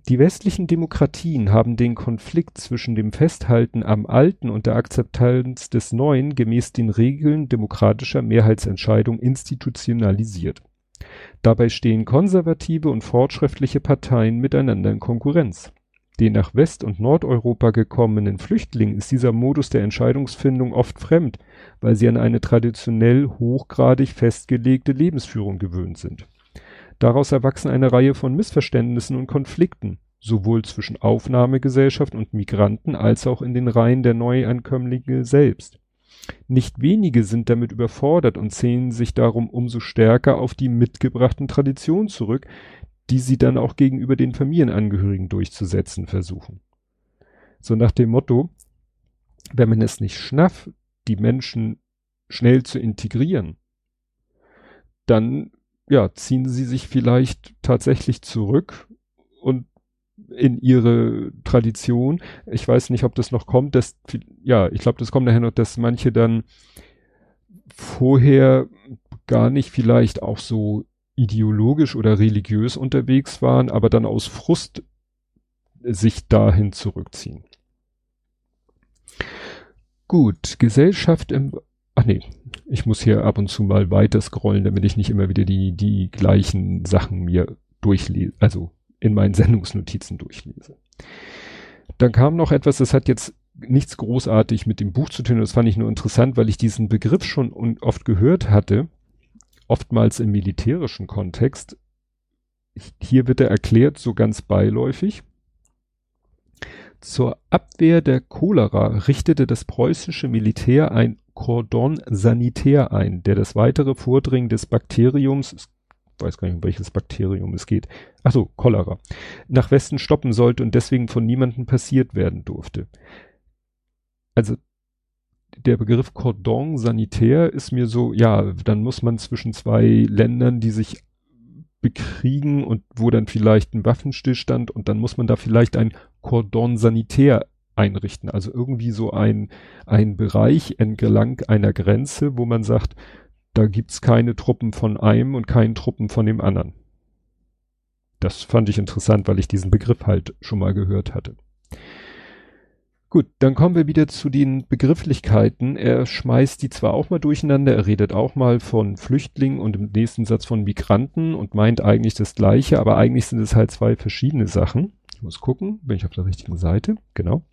Die westlichen Demokratien haben den Konflikt zwischen dem Festhalten am Alten und der Akzeptanz des Neuen gemäß den Regeln demokratischer Mehrheitsentscheidung institutionalisiert. Dabei stehen konservative und fortschrittliche Parteien miteinander in Konkurrenz. Den nach West- und Nordeuropa gekommenen Flüchtlingen ist dieser Modus der Entscheidungsfindung oft fremd, weil sie an eine traditionell hochgradig festgelegte Lebensführung gewöhnt sind. Daraus erwachsen eine Reihe von Missverständnissen und Konflikten, sowohl zwischen Aufnahmegesellschaft und Migranten als auch in den Reihen der Neuankömmlinge selbst. Nicht wenige sind damit überfordert und zählen sich darum umso stärker auf die mitgebrachten Traditionen zurück, die sie dann auch gegenüber den Familienangehörigen durchzusetzen versuchen. So nach dem Motto, wenn man es nicht schnafft, die Menschen schnell zu integrieren, dann ja, ziehen sie sich vielleicht tatsächlich zurück und in ihre Tradition. Ich weiß nicht, ob das noch kommt, dass, ja, ich glaube, das kommt nachher noch, dass manche dann vorher gar nicht vielleicht auch so ideologisch oder religiös unterwegs waren, aber dann aus Frust sich dahin zurückziehen. Gut, Gesellschaft im Ach nee, ich muss hier ab und zu mal weiter scrollen, damit ich nicht immer wieder die, die gleichen Sachen mir durchlese, also in meinen Sendungsnotizen durchlese. Dann kam noch etwas, das hat jetzt nichts großartig mit dem Buch zu tun, das fand ich nur interessant, weil ich diesen Begriff schon oft gehört hatte, oftmals im militärischen Kontext. Hier wird er erklärt, so ganz beiläufig. Zur Abwehr der Cholera richtete das preußische Militär ein Cordon sanitär ein, der das weitere Vordringen des Bakteriums, ich weiß gar nicht, um welches Bakterium es geht, ach so, Cholera, nach Westen stoppen sollte und deswegen von niemandem passiert werden durfte. Also der Begriff Cordon sanitär ist mir so, ja, dann muss man zwischen zwei Ländern, die sich bekriegen und wo dann vielleicht ein Waffenstillstand und dann muss man da vielleicht ein Cordon sanitär einrichten. Also irgendwie so ein, ein Bereich entlang einer Grenze, wo man sagt, da gibt's keine Truppen von einem und keine Truppen von dem anderen. Das fand ich interessant, weil ich diesen Begriff halt schon mal gehört hatte. Gut, dann kommen wir wieder zu den Begrifflichkeiten. Er schmeißt die zwar auch mal durcheinander, er redet auch mal von Flüchtlingen und im nächsten Satz von Migranten und meint eigentlich das Gleiche, aber eigentlich sind es halt zwei verschiedene Sachen. Ich muss gucken, bin ich auf der richtigen Seite. Genau.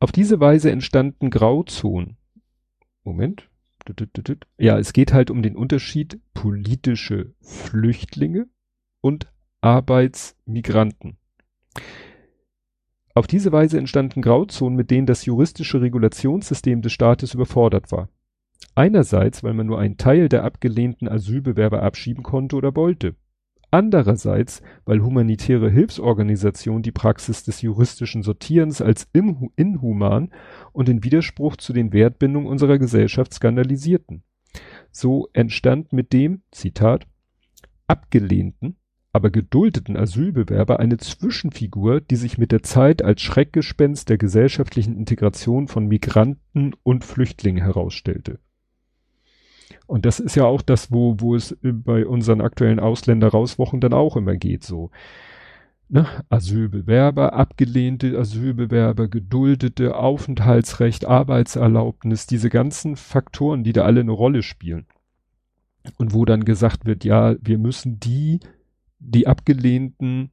Auf diese Weise entstanden Grauzonen. Moment. Ja, es geht halt um den Unterschied politische Flüchtlinge und Arbeitsmigranten. Auf diese Weise entstanden Grauzonen, mit denen das juristische Regulationssystem des Staates überfordert war. Einerseits, weil man nur einen Teil der abgelehnten Asylbewerber abschieben konnte oder wollte. Andererseits, weil humanitäre Hilfsorganisationen die Praxis des juristischen Sortierens als inhuman und in Widerspruch zu den Wertbindungen unserer Gesellschaft skandalisierten. So entstand mit dem, Zitat, abgelehnten, aber geduldeten Asylbewerber eine Zwischenfigur, die sich mit der Zeit als Schreckgespenst der gesellschaftlichen Integration von Migranten und Flüchtlingen herausstellte. Und das ist ja auch das, wo, wo es bei unseren aktuellen Ausländer-Rauswochen dann auch immer geht, so. Ne? Asylbewerber, abgelehnte Asylbewerber, geduldete, Aufenthaltsrecht, Arbeitserlaubnis, diese ganzen Faktoren, die da alle eine Rolle spielen. Und wo dann gesagt wird, ja, wir müssen die, die abgelehnten,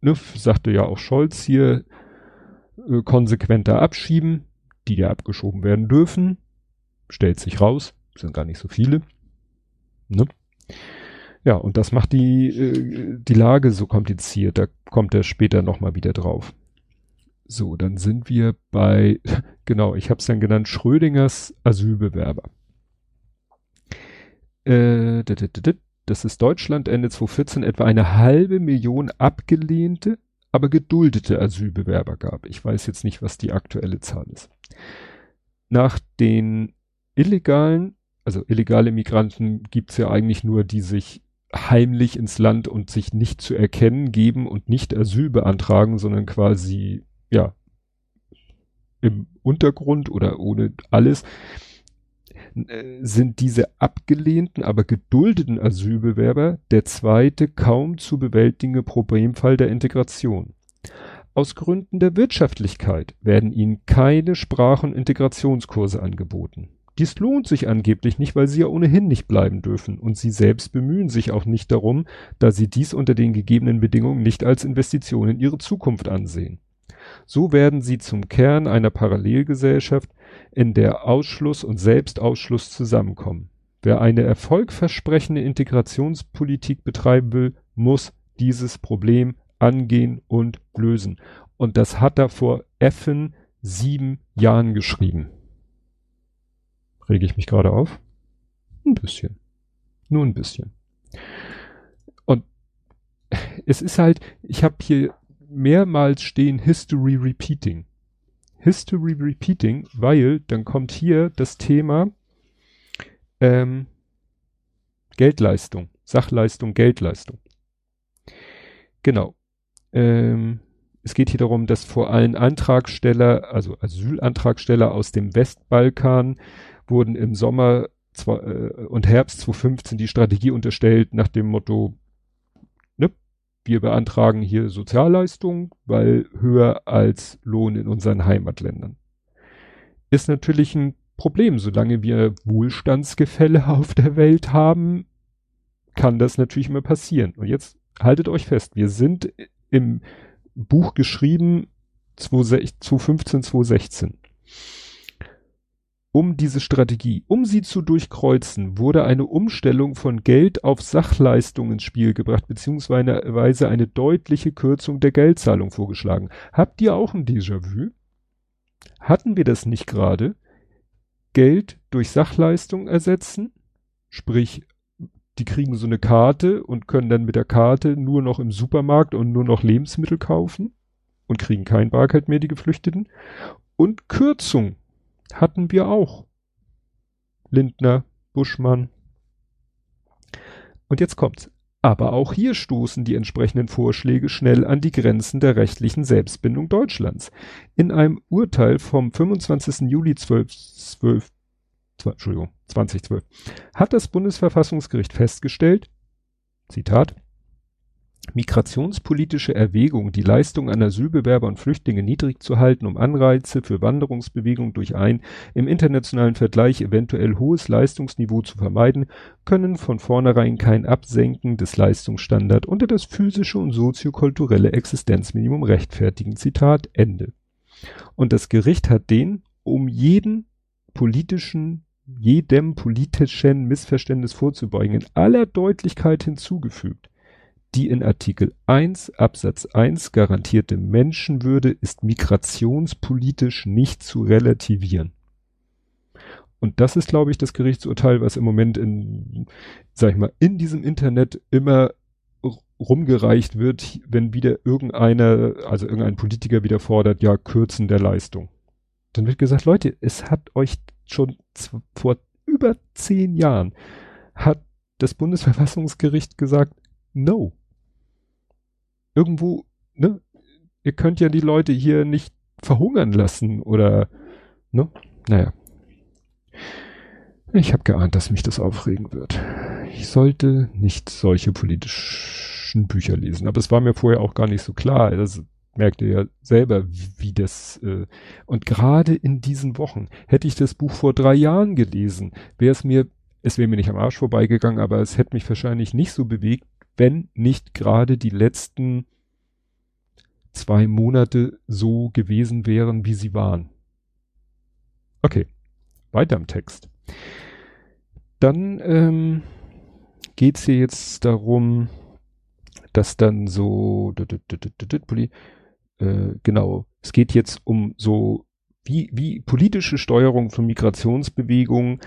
ne, sagte ja auch Scholz hier, äh, konsequenter abschieben, die ja abgeschoben werden dürfen. Stellt sich raus, sind gar nicht so viele. Ne? Ja, und das macht die, äh, die Lage so kompliziert. Da kommt er später nochmal wieder drauf. So, dann sind wir bei, genau, ich habe es dann genannt, Schrödingers Asylbewerber. Äh, das ist Deutschland Ende 2014 etwa eine halbe Million abgelehnte, aber geduldete Asylbewerber gab. Ich weiß jetzt nicht, was die aktuelle Zahl ist. Nach den illegalen, also illegale Migranten gibt's ja eigentlich nur, die sich heimlich ins Land und sich nicht zu erkennen geben und nicht Asyl beantragen, sondern quasi, ja, im Untergrund oder ohne alles, sind diese abgelehnten, aber geduldeten Asylbewerber der zweite kaum zu bewältigende Problemfall der Integration. Aus Gründen der Wirtschaftlichkeit werden ihnen keine Sprach- und Integrationskurse angeboten. Dies lohnt sich angeblich nicht, weil sie ja ohnehin nicht bleiben dürfen und sie selbst bemühen sich auch nicht darum, da sie dies unter den gegebenen Bedingungen nicht als Investition in ihre Zukunft ansehen. So werden sie zum Kern einer Parallelgesellschaft, in der Ausschluss und Selbstausschluss zusammenkommen. Wer eine erfolgversprechende Integrationspolitik betreiben will, muss dieses Problem angehen und lösen. Und das hat er vor effen sieben Jahren geschrieben. Rege ich mich gerade auf? Ein bisschen. Nur ein bisschen. Und es ist halt, ich habe hier mehrmals stehen History Repeating. History Repeating, weil dann kommt hier das Thema ähm, Geldleistung, Sachleistung, Geldleistung. Genau. Ähm, es geht hier darum, dass vor allem Antragsteller, also Asylantragsteller aus dem Westbalkan wurden im Sommer äh, und Herbst 2015 die Strategie unterstellt nach dem Motto, wir beantragen hier Sozialleistungen, weil höher als Lohn in unseren Heimatländern. Ist natürlich ein Problem, solange wir Wohlstandsgefälle auf der Welt haben, kann das natürlich immer passieren. Und jetzt haltet euch fest, wir sind im Buch geschrieben 2015, 2016 um diese Strategie, um sie zu durchkreuzen, wurde eine Umstellung von Geld auf Sachleistung ins Spiel gebracht, beziehungsweise eine deutliche Kürzung der Geldzahlung vorgeschlagen. Habt ihr auch ein Déjà-vu? Hatten wir das nicht gerade? Geld durch Sachleistung ersetzen? Sprich, die kriegen so eine Karte und können dann mit der Karte nur noch im Supermarkt und nur noch Lebensmittel kaufen und kriegen kein Bargeld mehr, die Geflüchteten. Und Kürzung hatten wir auch. Lindner, Buschmann. Und jetzt kommt's. Aber auch hier stoßen die entsprechenden Vorschläge schnell an die Grenzen der rechtlichen Selbstbindung Deutschlands. In einem Urteil vom 25. Juli 12, 12, 2, Entschuldigung, 2012 hat das Bundesverfassungsgericht festgestellt, Zitat, migrationspolitische Erwägung, die Leistung an Asylbewerber und Flüchtlinge niedrig zu halten, um Anreize für Wanderungsbewegungen durch ein im internationalen Vergleich eventuell hohes Leistungsniveau zu vermeiden, können von vornherein kein Absenken des Leistungsstandards unter das physische und soziokulturelle Existenzminimum rechtfertigen. Zitat Ende. Und das Gericht hat den um jeden politischen jedem politischen Missverständnis vorzubeugen in aller Deutlichkeit hinzugefügt die in Artikel 1 Absatz 1 garantierte Menschenwürde ist migrationspolitisch nicht zu relativieren. Und das ist, glaube ich, das Gerichtsurteil, was im Moment in, sag ich mal, in diesem Internet immer rumgereicht wird, wenn wieder irgendeiner, also irgendein Politiker wieder fordert, ja, Kürzen der Leistung. Dann wird gesagt, Leute, es hat euch schon vor über zehn Jahren hat das Bundesverfassungsgericht gesagt, no irgendwo, ne, ihr könnt ja die Leute hier nicht verhungern lassen oder, ne, naja. Ich habe geahnt, dass mich das aufregen wird. Ich sollte nicht solche politischen Bücher lesen, aber es war mir vorher auch gar nicht so klar. Das merkt ihr ja selber, wie das äh, und gerade in diesen Wochen hätte ich das Buch vor drei Jahren gelesen, wäre es mir es wäre mir nicht am Arsch vorbeigegangen, aber es hätte mich wahrscheinlich nicht so bewegt, wenn nicht gerade die letzten zwei Monate so gewesen wären, wie sie waren. Okay, weiter im Text. Dann ähm, geht es hier jetzt darum, dass dann so, äh, genau, es geht jetzt um so wie, wie politische Steuerung von Migrationsbewegungen,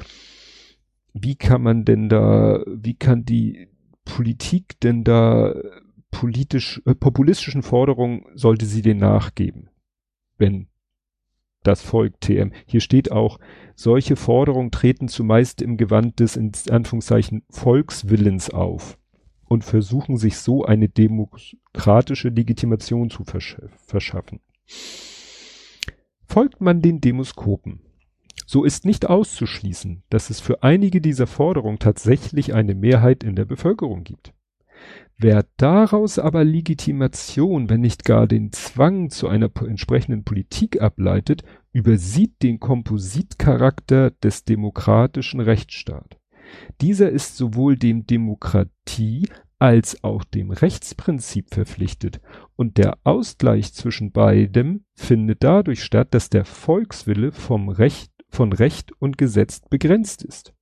wie kann man denn da, wie kann die Politik denn da politisch, äh, populistischen Forderungen sollte sie den nachgeben, wenn das Volk TM. Hier steht auch, solche Forderungen treten zumeist im Gewand des in Anführungszeichen Volkswillens auf und versuchen sich so eine demokratische Legitimation zu versch verschaffen. Folgt man den Demoskopen, so ist nicht auszuschließen, dass es für einige dieser Forderungen tatsächlich eine Mehrheit in der Bevölkerung gibt. Wer daraus aber Legitimation, wenn nicht gar den Zwang zu einer entsprechenden Politik ableitet, übersieht den Kompositcharakter des demokratischen Rechtsstaats. Dieser ist sowohl dem Demokratie als auch dem Rechtsprinzip verpflichtet und der Ausgleich zwischen beidem findet dadurch statt, dass der Volkswille vom Recht, von Recht und Gesetz begrenzt ist.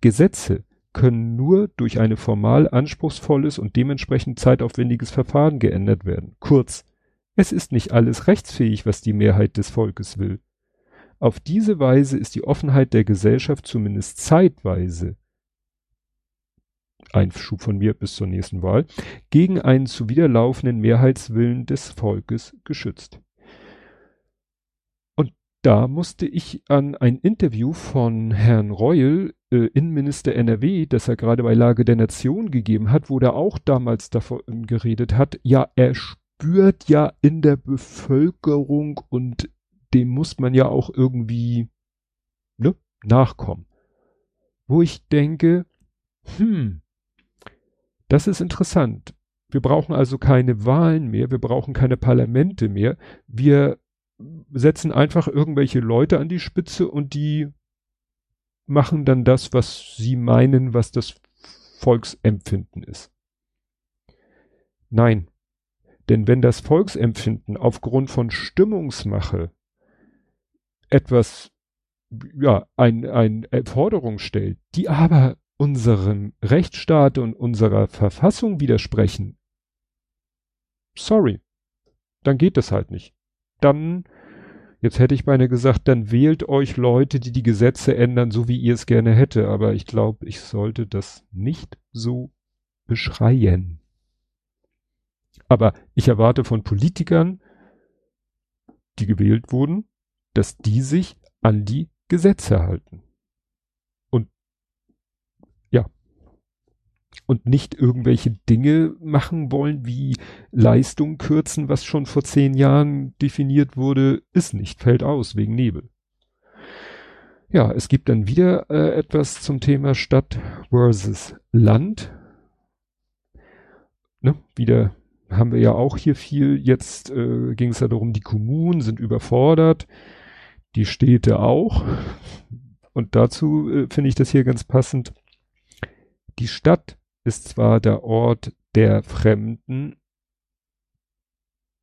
Gesetze können nur durch ein formal anspruchsvolles und dementsprechend zeitaufwendiges Verfahren geändert werden. Kurz, es ist nicht alles rechtsfähig, was die Mehrheit des Volkes will. Auf diese Weise ist die Offenheit der Gesellschaft zumindest zeitweise Einschub von mir bis zur nächsten Wahl, gegen einen zuwiderlaufenden Mehrheitswillen des Volkes geschützt da musste ich an ein Interview von Herrn Reul, äh, Innenminister NRW, das er gerade bei Lage der Nation gegeben hat, wo der auch damals davon geredet hat, ja, er spürt ja in der Bevölkerung und dem muss man ja auch irgendwie ne, nachkommen. Wo ich denke, hm, das ist interessant. Wir brauchen also keine Wahlen mehr, wir brauchen keine Parlamente mehr. Wir setzen einfach irgendwelche Leute an die Spitze und die machen dann das, was sie meinen, was das Volksempfinden ist. Nein. Denn wenn das Volksempfinden aufgrund von Stimmungsmache etwas, ja, ein, ein Forderung stellt, die aber unserem Rechtsstaat und unserer Verfassung widersprechen, sorry, dann geht das halt nicht dann, jetzt hätte ich meine gesagt, dann wählt euch Leute, die die Gesetze ändern, so wie ihr es gerne hätte. Aber ich glaube, ich sollte das nicht so beschreien. Aber ich erwarte von Politikern, die gewählt wurden, dass die sich an die Gesetze halten. Und nicht irgendwelche Dinge machen wollen, wie Leistung kürzen, was schon vor zehn Jahren definiert wurde, ist nicht, fällt aus wegen Nebel. Ja, es gibt dann wieder äh, etwas zum Thema Stadt versus Land. Ne, wieder haben wir ja auch hier viel. Jetzt äh, ging es ja darum, die Kommunen sind überfordert, die Städte auch. Und dazu äh, finde ich das hier ganz passend. Die Stadt ist zwar der Ort der Fremden,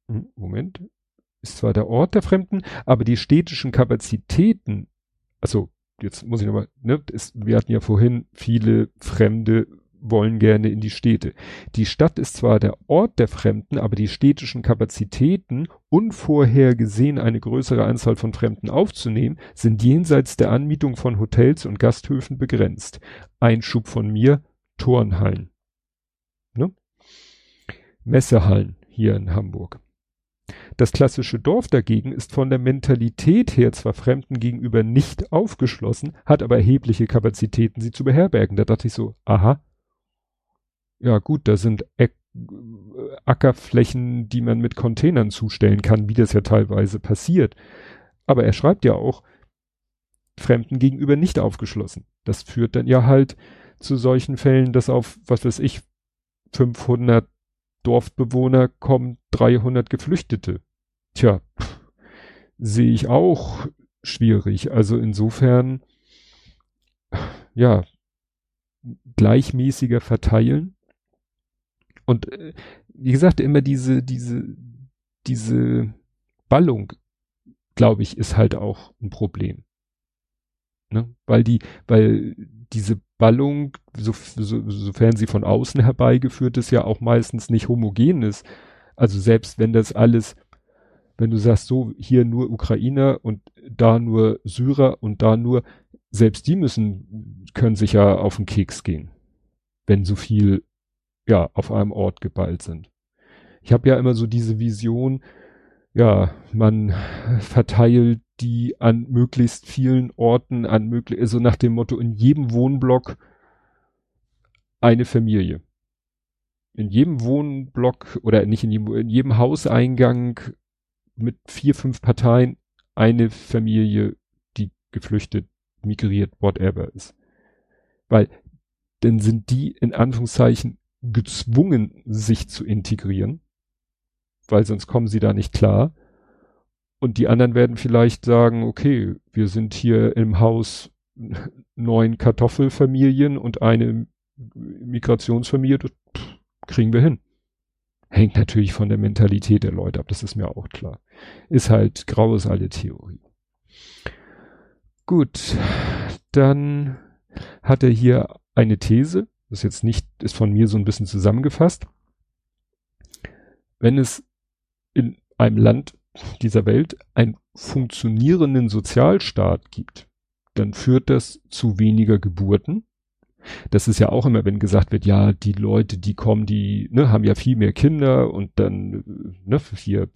hm, Moment, ist zwar der Ort der Fremden, aber die städtischen Kapazitäten, also jetzt muss ich nochmal, ne, ist, wir hatten ja vorhin viele Fremde wollen gerne in die Städte. Die Stadt ist zwar der Ort der Fremden, aber die städtischen Kapazitäten, unvorhergesehen eine größere Anzahl von Fremden aufzunehmen, sind jenseits der Anmietung von Hotels und Gasthöfen begrenzt. Einschub von mir, Turnhallen. Ne? Messehallen hier in Hamburg. Das klassische Dorf dagegen ist von der Mentalität her zwar Fremden gegenüber nicht aufgeschlossen, hat aber erhebliche Kapazitäten, sie zu beherbergen. Da dachte ich so, aha, ja gut, da sind Äck Ackerflächen, die man mit Containern zustellen kann, wie das ja teilweise passiert. Aber er schreibt ja auch, Fremden gegenüber nicht aufgeschlossen. Das führt dann ja halt zu solchen Fällen, dass auf, was weiß ich, 500 Dorfbewohner kommen 300 Geflüchtete. Tja, sehe ich auch schwierig. Also insofern, ja, gleichmäßiger verteilen. Und äh, wie gesagt, immer diese, diese, diese Ballung, glaube ich, ist halt auch ein Problem. Ne? Weil die, weil diese Ballung, so, so, sofern sie von außen herbeigeführt ist, ja auch meistens nicht homogen ist. Also selbst wenn das alles, wenn du sagst, so hier nur Ukrainer und da nur Syrer und da nur, selbst die müssen, können sich ja auf den Keks gehen, wenn so viel, ja, auf einem Ort geballt sind. Ich habe ja immer so diese Vision, ja, man verteilt die an möglichst vielen Orten, an möglich, also nach dem Motto, in jedem Wohnblock eine Familie. In jedem Wohnblock oder nicht in jedem, in jedem Hauseingang mit vier, fünf Parteien eine Familie, die geflüchtet, migriert, whatever ist. Weil dann sind die in Anführungszeichen gezwungen, sich zu integrieren, weil sonst kommen sie da nicht klar. Und die anderen werden vielleicht sagen, okay, wir sind hier im Haus neun Kartoffelfamilien und eine Migrationsfamilie, das kriegen wir hin. Hängt natürlich von der Mentalität der Leute ab, das ist mir auch klar. Ist halt graues alte Theorie. Gut, dann hat er hier eine These, das ist jetzt nicht, ist von mir so ein bisschen zusammengefasst. Wenn es in einem Land dieser Welt einen funktionierenden Sozialstaat gibt, dann führt das zu weniger Geburten. Das ist ja auch immer, wenn gesagt wird, ja, die Leute, die kommen, die ne, haben ja viel mehr Kinder und dann ne, hier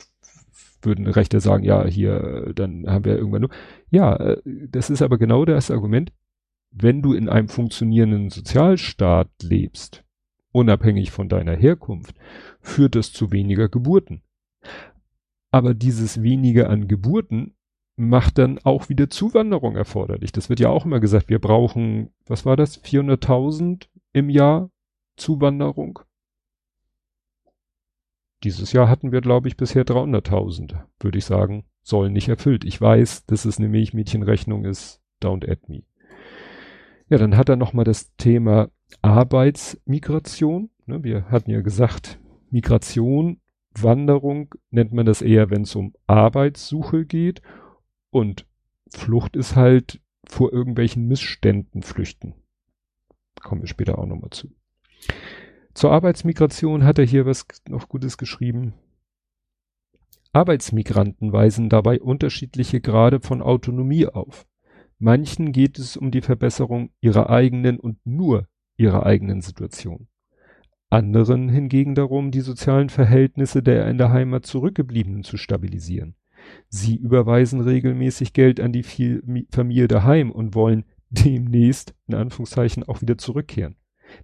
würden Rechte sagen, ja, hier, dann haben wir irgendwann nur. Ja, das ist aber genau das Argument. Wenn du in einem funktionierenden Sozialstaat lebst, unabhängig von deiner Herkunft, führt das zu weniger Geburten. Aber dieses weniger an Geburten macht dann auch wieder Zuwanderung erforderlich. Das wird ja auch immer gesagt, wir brauchen, was war das, 400.000 im Jahr Zuwanderung. Dieses Jahr hatten wir, glaube ich, bisher 300.000, würde ich sagen, sollen nicht erfüllt. Ich weiß, dass es eine Milchmädchenrechnung ist, don't add me. Ja, dann hat er nochmal das Thema Arbeitsmigration. Ne, wir hatten ja gesagt, Migration Wanderung nennt man das eher, wenn es um Arbeitssuche geht. Und Flucht ist halt vor irgendwelchen Missständen flüchten. Kommen wir später auch nochmal zu. Zur Arbeitsmigration hat er hier was noch Gutes geschrieben. Arbeitsmigranten weisen dabei unterschiedliche Grade von Autonomie auf. Manchen geht es um die Verbesserung ihrer eigenen und nur ihrer eigenen Situation anderen hingegen darum, die sozialen Verhältnisse der in der Heimat Zurückgebliebenen zu stabilisieren. Sie überweisen regelmäßig Geld an die Familie daheim und wollen demnächst, in Anführungszeichen, auch wieder zurückkehren.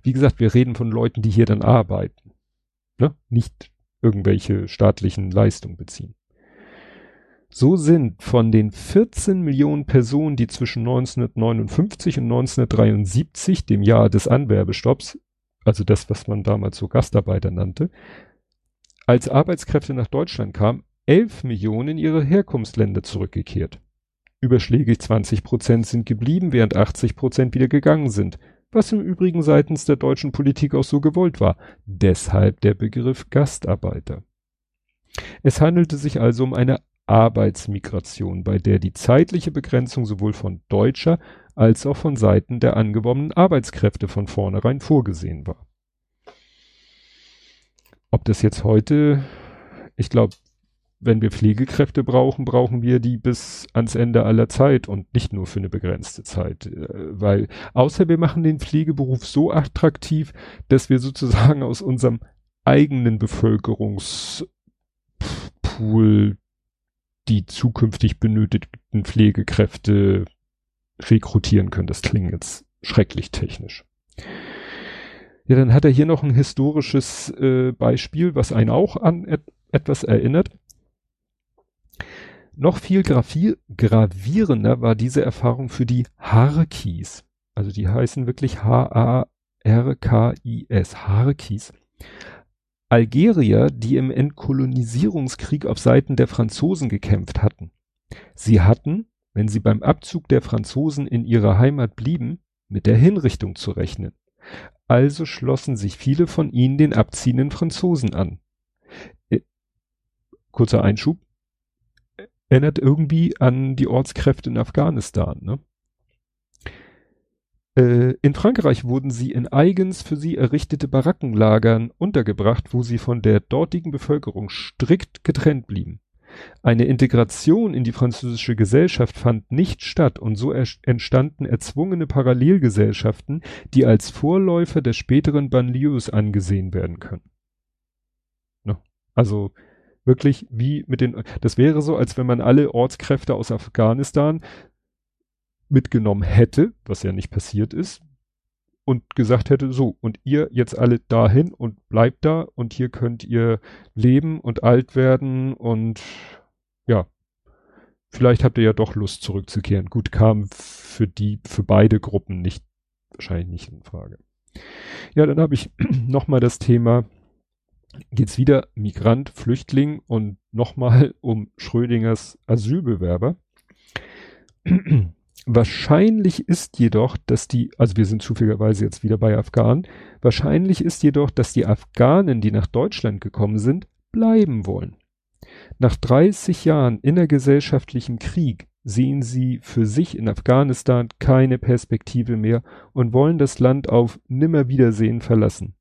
Wie gesagt, wir reden von Leuten, die hier dann arbeiten, ne? nicht irgendwelche staatlichen Leistungen beziehen. So sind von den 14 Millionen Personen, die zwischen 1959 und 1973, dem Jahr des Anwerbestopps, also das, was man damals so Gastarbeiter nannte, als Arbeitskräfte nach Deutschland kamen, 11 Millionen in ihre Herkunftsländer zurückgekehrt. Überschlägig 20 Prozent sind geblieben, während 80 Prozent wieder gegangen sind, was im Übrigen seitens der deutschen Politik auch so gewollt war. Deshalb der Begriff Gastarbeiter. Es handelte sich also um eine Arbeitsmigration, bei der die zeitliche Begrenzung sowohl von deutscher als auch von Seiten der angeworbenen Arbeitskräfte von vornherein vorgesehen war. Ob das jetzt heute, ich glaube, wenn wir Pflegekräfte brauchen, brauchen wir die bis ans Ende aller Zeit und nicht nur für eine begrenzte Zeit. Äh, weil, außer wir machen den Pflegeberuf so attraktiv, dass wir sozusagen aus unserem eigenen Bevölkerungspool die zukünftig benötigten Pflegekräfte rekrutieren können. Das klingt jetzt schrecklich technisch. Ja, dann hat er hier noch ein historisches äh, Beispiel, was einen auch an et etwas erinnert. Noch viel gravierender war diese Erfahrung für die Harkis. Also die heißen wirklich H-A-R-K-I-S, Harkis. Algerier, die im Entkolonisierungskrieg auf Seiten der Franzosen gekämpft hatten. Sie hatten, wenn sie beim Abzug der Franzosen in ihrer Heimat blieben, mit der Hinrichtung zu rechnen. Also schlossen sich viele von ihnen den abziehenden Franzosen an. Kurzer Einschub. Erinnert irgendwie an die Ortskräfte in Afghanistan, ne? Äh, in Frankreich wurden sie in eigens für sie errichtete Barackenlagern untergebracht, wo sie von der dortigen Bevölkerung strikt getrennt blieben. Eine Integration in die französische Gesellschaft fand nicht statt und so entstanden erzwungene Parallelgesellschaften, die als Vorläufer der späteren Banlieues angesehen werden können. Ne? Also wirklich wie mit den, das wäre so, als wenn man alle Ortskräfte aus Afghanistan mitgenommen hätte, was ja nicht passiert ist, und gesagt hätte, so, und ihr jetzt alle dahin und bleibt da und hier könnt ihr leben und alt werden und ja, vielleicht habt ihr ja doch Lust zurückzukehren. Gut, kam für die, für beide Gruppen nicht, wahrscheinlich nicht in Frage. Ja, dann habe ich nochmal das Thema, geht's wieder Migrant, Flüchtling und nochmal um Schrödingers Asylbewerber. Wahrscheinlich ist jedoch, dass die, also wir sind zufälligerweise jetzt wieder bei Afghanen, wahrscheinlich ist jedoch, dass die Afghanen, die nach Deutschland gekommen sind, bleiben wollen. Nach 30 Jahren innergesellschaftlichem Krieg sehen sie für sich in Afghanistan keine Perspektive mehr und wollen das Land auf Nimmerwiedersehen verlassen.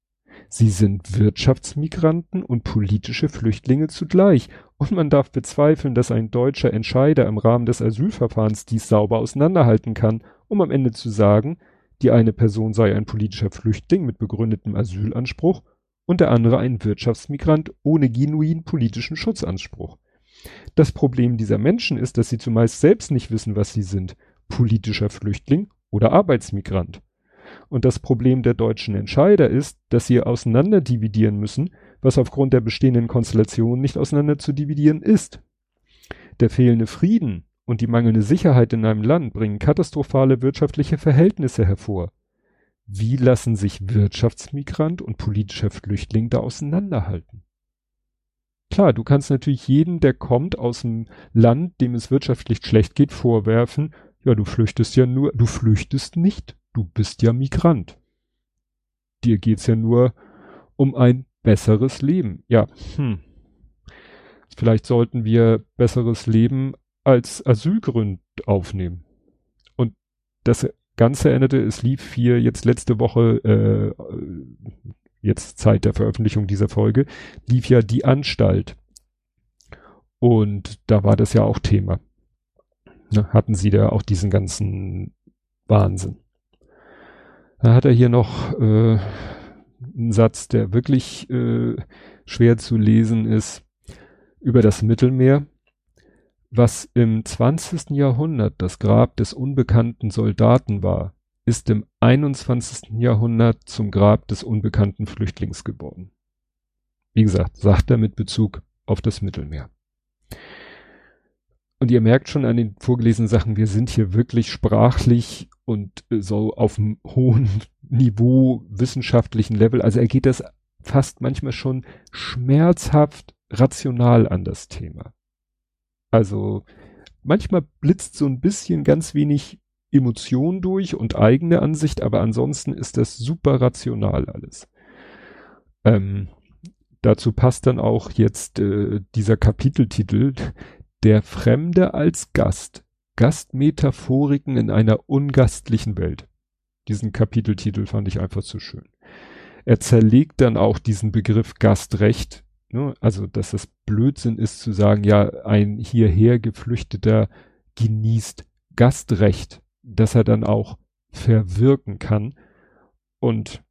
Sie sind Wirtschaftsmigranten und politische Flüchtlinge zugleich und man darf bezweifeln, dass ein deutscher Entscheider im Rahmen des Asylverfahrens dies sauber auseinanderhalten kann, um am Ende zu sagen, die eine Person sei ein politischer Flüchtling mit begründetem Asylanspruch und der andere ein Wirtschaftsmigrant ohne genuin politischen Schutzanspruch. Das Problem dieser Menschen ist, dass sie zumeist selbst nicht wissen, was sie sind, politischer Flüchtling oder Arbeitsmigrant. Und das Problem der deutschen Entscheider ist, dass sie auseinander dividieren müssen, was aufgrund der bestehenden Konstellation nicht auseinander zu dividieren ist. Der fehlende Frieden und die mangelnde Sicherheit in einem Land bringen katastrophale wirtschaftliche Verhältnisse hervor. Wie lassen sich Wirtschaftsmigrant und politischer Flüchtling da auseinanderhalten? Klar, du kannst natürlich jeden, der kommt aus dem Land, dem es wirtschaftlich schlecht geht, vorwerfen, ja, du flüchtest ja nur, du flüchtest nicht, du bist ja Migrant. Dir geht's ja nur um ein besseres Leben. Ja, hm. Vielleicht sollten wir besseres Leben als Asylgrund aufnehmen. Und das Ganze endete, es lief hier jetzt letzte Woche, äh, jetzt Zeit der Veröffentlichung dieser Folge, lief ja die Anstalt. Und da war das ja auch Thema. Ne, hatten sie da auch diesen ganzen Wahnsinn. Da hat er hier noch äh, einen Satz, der wirklich äh, schwer zu lesen ist, über das Mittelmeer, was im 20. Jahrhundert das Grab des unbekannten Soldaten war, ist im 21. Jahrhundert zum Grab des unbekannten Flüchtlings geworden. Wie gesagt, sagt er mit Bezug auf das Mittelmeer. Und ihr merkt schon an den vorgelesenen Sachen, wir sind hier wirklich sprachlich und äh, so auf einem hohen Niveau wissenschaftlichen Level. Also er geht das fast manchmal schon schmerzhaft rational an das Thema. Also manchmal blitzt so ein bisschen ganz wenig Emotion durch und eigene Ansicht, aber ansonsten ist das super rational alles. Ähm, dazu passt dann auch jetzt äh, dieser Kapiteltitel, der Fremde als Gast. Gastmetaphoriken in einer ungastlichen Welt. Diesen Kapiteltitel fand ich einfach zu schön. Er zerlegt dann auch diesen Begriff Gastrecht, ne? also dass das Blödsinn ist zu sagen, ja, ein hierher geflüchteter genießt Gastrecht, dass er dann auch verwirken kann und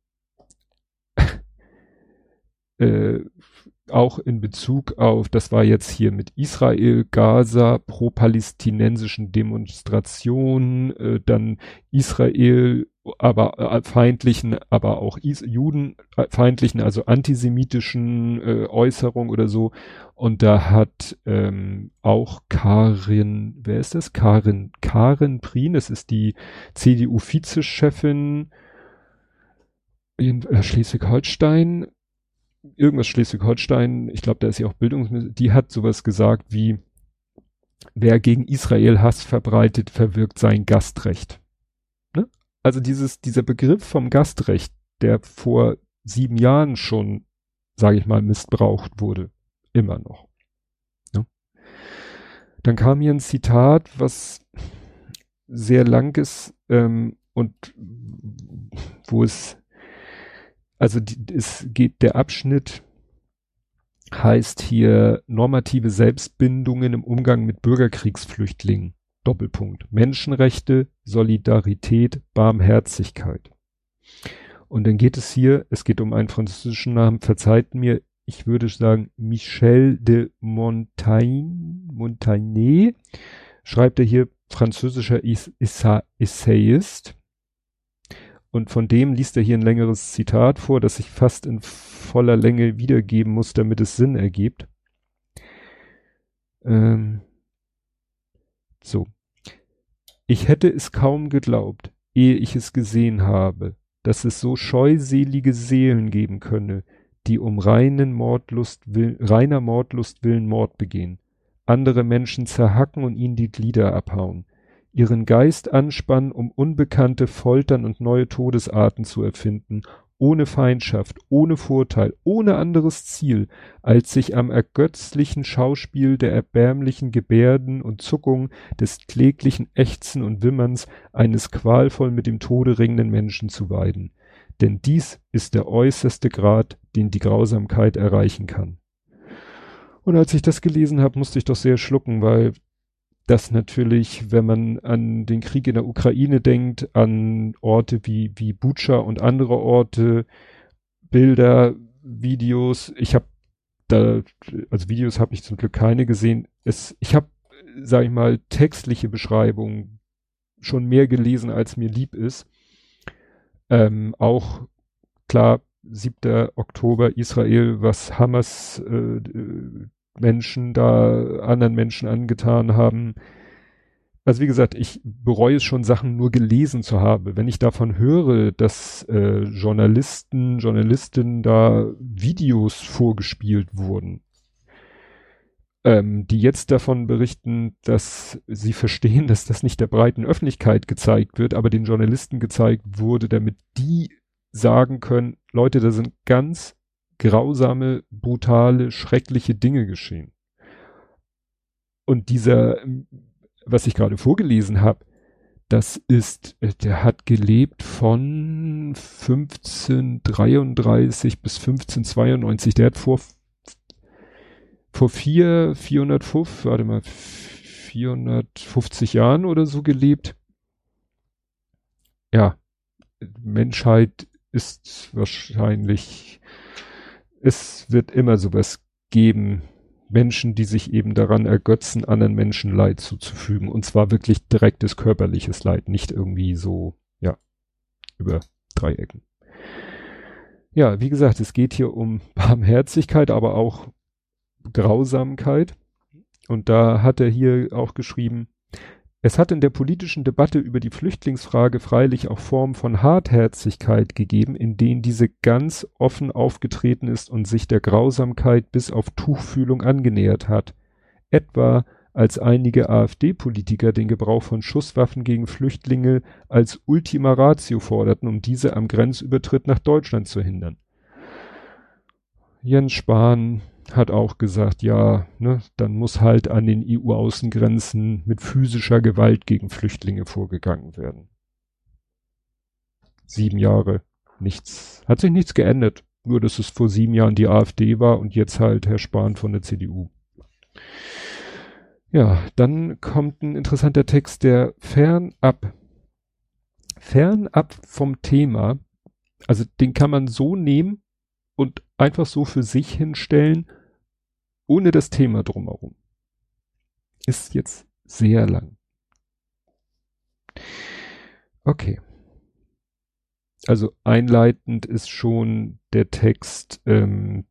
äh, auch in Bezug auf, das war jetzt hier mit Israel, Gaza, pro-palästinensischen Demonstrationen, äh, dann Israel, aber äh, feindlichen, aber auch Is Juden äh, also antisemitischen äh, Äußerungen oder so. Und da hat ähm, auch Karin, wer ist das? Karin, Karin Prien, das ist die CDU-Vizechefin in äh, Schleswig-Holstein, irgendwas Schleswig-Holstein, ich glaube, da ist ja auch Bildungsminister, die hat sowas gesagt wie, wer gegen Israel Hass verbreitet, verwirkt sein Gastrecht. Ne? Also dieses, dieser Begriff vom Gastrecht, der vor sieben Jahren schon, sage ich mal, missbraucht wurde. Immer noch. Ja. Dann kam hier ein Zitat, was sehr lang ist ähm, und wo es, also die, es geht der Abschnitt heißt hier normative Selbstbindungen im Umgang mit Bürgerkriegsflüchtlingen. Doppelpunkt. Menschenrechte, Solidarität, Barmherzigkeit. Und dann geht es hier, es geht um einen französischen Namen, verzeiht mir, ich würde sagen Michel de Montaigne, Montaigne, schreibt er hier französischer Essayist. Und von dem liest er hier ein längeres Zitat vor, das ich fast in voller Länge wiedergeben muss, damit es Sinn ergibt. Ähm so. Ich hätte es kaum geglaubt, ehe ich es gesehen habe, dass es so scheuselige Seelen geben könne, die um reinen Mordlust will, reiner Mordlust willen Mord begehen, andere Menschen zerhacken und ihnen die Glieder abhauen, ihren Geist anspannen, um unbekannte Foltern und neue Todesarten zu erfinden, ohne Feindschaft, ohne Vorteil, ohne anderes Ziel, als sich am ergötzlichen Schauspiel der erbärmlichen Gebärden und Zuckungen des kläglichen Ächzen und Wimmerns eines qualvoll mit dem Tode ringenden Menschen zu weiden. Denn dies ist der äußerste Grad, den die Grausamkeit erreichen kann. Und als ich das gelesen habe, musste ich doch sehr schlucken, weil das natürlich, wenn man an den Krieg in der Ukraine denkt, an Orte wie, wie Bucha und andere Orte, Bilder, Videos, ich habe da, also Videos habe ich zum Glück keine gesehen. Es, ich habe, sage ich mal, textliche Beschreibungen schon mehr gelesen, als mir lieb ist. Ähm, auch klar, 7. Oktober Israel, was Hamas äh, Menschen da anderen Menschen angetan haben. Also wie gesagt, ich bereue es schon, Sachen nur gelesen zu haben. Wenn ich davon höre, dass äh, Journalisten, Journalistinnen da Videos vorgespielt wurden, ähm, die jetzt davon berichten, dass sie verstehen, dass das nicht der breiten Öffentlichkeit gezeigt wird, aber den Journalisten gezeigt wurde, damit die sagen können, Leute, da sind ganz grausame, brutale, schreckliche Dinge geschehen. Und dieser, was ich gerade vorgelesen habe, das ist, der hat gelebt von 1533 bis 1592. Der hat vor, vor vier, 405, warte mal, 450 Jahren oder so gelebt. Ja, Menschheit ist wahrscheinlich es wird immer sowas geben, Menschen, die sich eben daran ergötzen, anderen Menschen Leid zuzufügen. Und zwar wirklich direktes körperliches Leid, nicht irgendwie so, ja, über Dreiecken. Ja, wie gesagt, es geht hier um Barmherzigkeit, aber auch Grausamkeit. Und da hat er hier auch geschrieben, es hat in der politischen Debatte über die Flüchtlingsfrage freilich auch Formen von Hartherzigkeit gegeben, in denen diese ganz offen aufgetreten ist und sich der Grausamkeit bis auf Tuchfühlung angenähert hat. Etwa als einige AfD-Politiker den Gebrauch von Schusswaffen gegen Flüchtlinge als Ultima Ratio forderten, um diese am Grenzübertritt nach Deutschland zu hindern. Jens Spahn hat auch gesagt, ja, ne, dann muss halt an den EU-Außengrenzen mit physischer Gewalt gegen Flüchtlinge vorgegangen werden. Sieben Jahre, nichts, hat sich nichts geändert. Nur, dass es vor sieben Jahren die AfD war und jetzt halt Herr Spahn von der CDU. Ja, dann kommt ein interessanter Text, der fernab, fernab vom Thema, also den kann man so nehmen und einfach so für sich hinstellen ohne das Thema drumherum. Ist jetzt sehr lang. Okay. Also einleitend ist schon der Text ähm,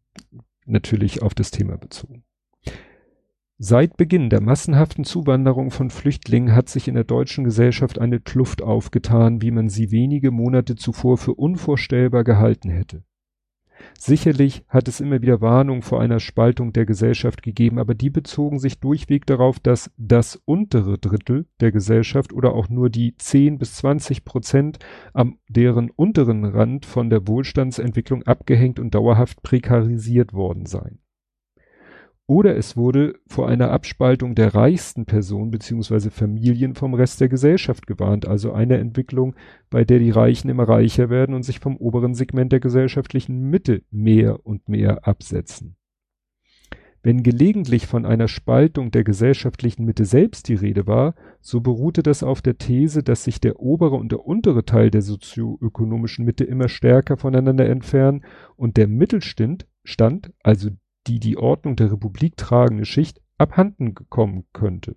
natürlich auf das Thema bezogen. Seit Beginn der massenhaften Zuwanderung von Flüchtlingen hat sich in der deutschen Gesellschaft eine Kluft aufgetan, wie man sie wenige Monate zuvor für unvorstellbar gehalten hätte. Sicherlich hat es immer wieder Warnung vor einer Spaltung der Gesellschaft gegeben, aber die bezogen sich durchweg darauf, dass das untere Drittel der Gesellschaft oder auch nur die 10 bis 20 Prozent am deren unteren Rand von der Wohlstandsentwicklung abgehängt und dauerhaft prekarisiert worden seien. Oder es wurde vor einer Abspaltung der reichsten Personen beziehungsweise Familien vom Rest der Gesellschaft gewarnt, also eine Entwicklung, bei der die Reichen immer reicher werden und sich vom oberen Segment der gesellschaftlichen Mitte mehr und mehr absetzen. Wenn gelegentlich von einer Spaltung der gesellschaftlichen Mitte selbst die Rede war, so beruhte das auf der These, dass sich der obere und der untere Teil der sozioökonomischen Mitte immer stärker voneinander entfernen und der Mittelstand, Stand, also die die Ordnung der Republik tragende Schicht abhanden gekommen könnte.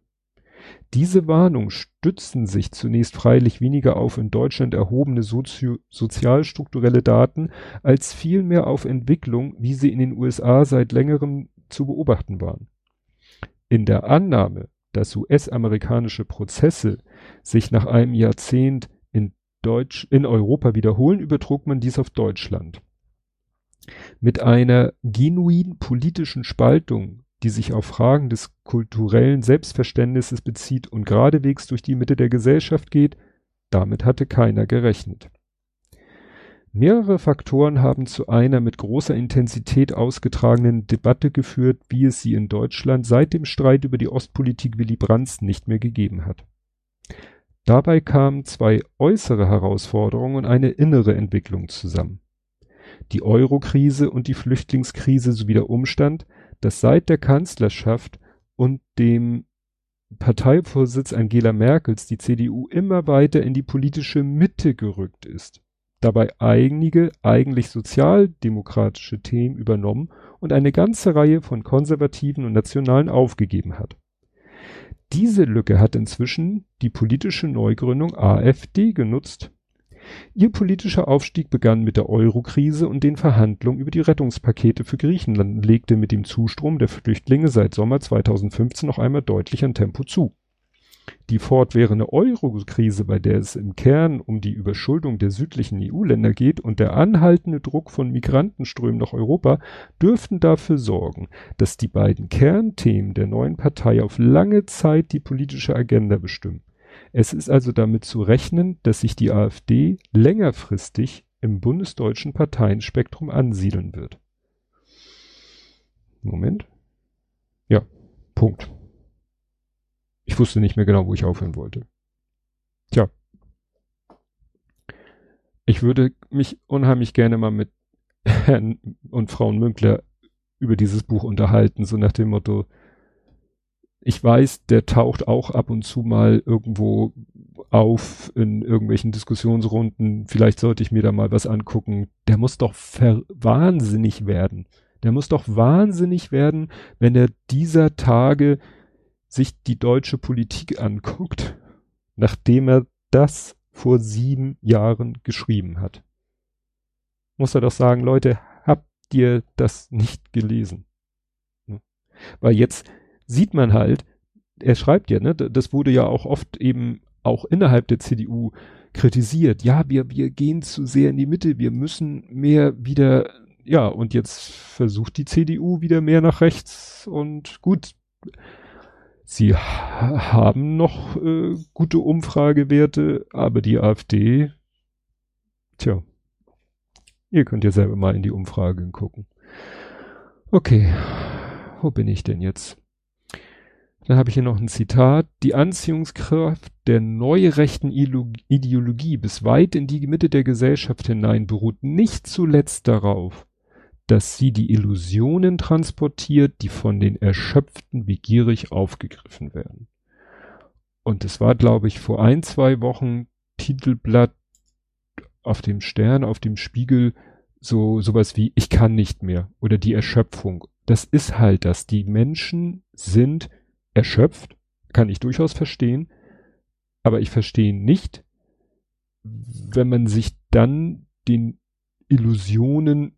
Diese Warnung stützen sich zunächst freilich weniger auf in Deutschland erhobene sozialstrukturelle Daten, als vielmehr auf Entwicklung, wie sie in den USA seit längerem zu beobachten waren. In der Annahme, dass US-amerikanische Prozesse sich nach einem Jahrzehnt in Deutsch, in Europa wiederholen, übertrug man dies auf Deutschland. Mit einer genuin politischen Spaltung, die sich auf Fragen des kulturellen Selbstverständnisses bezieht und geradewegs durch die Mitte der Gesellschaft geht, damit hatte keiner gerechnet. Mehrere Faktoren haben zu einer mit großer Intensität ausgetragenen Debatte geführt, wie es sie in Deutschland seit dem Streit über die Ostpolitik Willy Brandts nicht mehr gegeben hat. Dabei kamen zwei äußere Herausforderungen und eine innere Entwicklung zusammen die Euro-Krise und die Flüchtlingskrise sowie der Umstand, dass seit der Kanzlerschaft und dem Parteivorsitz Angela Merkels die CDU immer weiter in die politische Mitte gerückt ist, dabei einige eigentlich sozialdemokratische Themen übernommen und eine ganze Reihe von Konservativen und Nationalen aufgegeben hat. Diese Lücke hat inzwischen die politische Neugründung AfD genutzt Ihr politischer Aufstieg begann mit der Euro-Krise und den Verhandlungen über die Rettungspakete für Griechenland und legte mit dem Zustrom der Flüchtlinge seit Sommer 2015 noch einmal deutlich an Tempo zu. Die fortwährende Euro-Krise, bei der es im Kern um die Überschuldung der südlichen EU-Länder geht und der anhaltende Druck von Migrantenströmen nach Europa, dürften dafür sorgen, dass die beiden Kernthemen der neuen Partei auf lange Zeit die politische Agenda bestimmen. Es ist also damit zu rechnen, dass sich die AfD längerfristig im bundesdeutschen Parteienspektrum ansiedeln wird. Moment. Ja, Punkt. Ich wusste nicht mehr genau, wo ich aufhören wollte. Tja. Ich würde mich unheimlich gerne mal mit Herrn und Frauen Münkler über dieses Buch unterhalten, so nach dem Motto, ich weiß, der taucht auch ab und zu mal irgendwo auf in irgendwelchen Diskussionsrunden. Vielleicht sollte ich mir da mal was angucken. Der muss doch wahnsinnig werden. Der muss doch wahnsinnig werden, wenn er dieser Tage sich die deutsche Politik anguckt, nachdem er das vor sieben Jahren geschrieben hat. Muss er doch sagen, Leute, habt ihr das nicht gelesen? Weil jetzt sieht man halt, er schreibt ja, ne, das wurde ja auch oft eben auch innerhalb der CDU kritisiert. Ja, wir, wir gehen zu sehr in die Mitte, wir müssen mehr wieder, ja, und jetzt versucht die CDU wieder mehr nach rechts und gut, sie haben noch äh, gute Umfragewerte, aber die AfD, tja, ihr könnt ja selber mal in die Umfragen gucken. Okay, wo bin ich denn jetzt? Dann habe ich hier noch ein Zitat. Die Anziehungskraft der neurechten Ideologie bis weit in die Mitte der Gesellschaft hinein beruht nicht zuletzt darauf, dass sie die Illusionen transportiert, die von den Erschöpften begierig aufgegriffen werden. Und es war, glaube ich, vor ein, zwei Wochen Titelblatt auf dem Stern, auf dem Spiegel, so sowas wie ich kann nicht mehr oder die Erschöpfung. Das ist halt das. Die Menschen sind erschöpft, kann ich durchaus verstehen, aber ich verstehe nicht, wenn man sich dann den Illusionen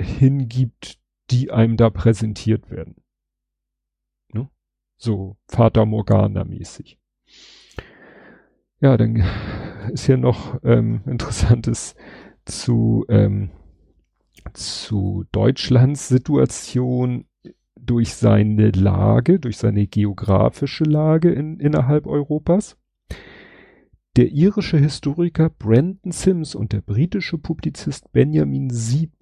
hingibt, die einem da präsentiert werden. Ne? So Vater Morgana mäßig. Ja, dann ist hier noch ähm, interessantes zu ähm, zu Deutschlands Situation durch seine Lage, durch seine geografische Lage in, innerhalb Europas. Der irische Historiker Brandon Sims und der britische Publizist Benjamin Sieb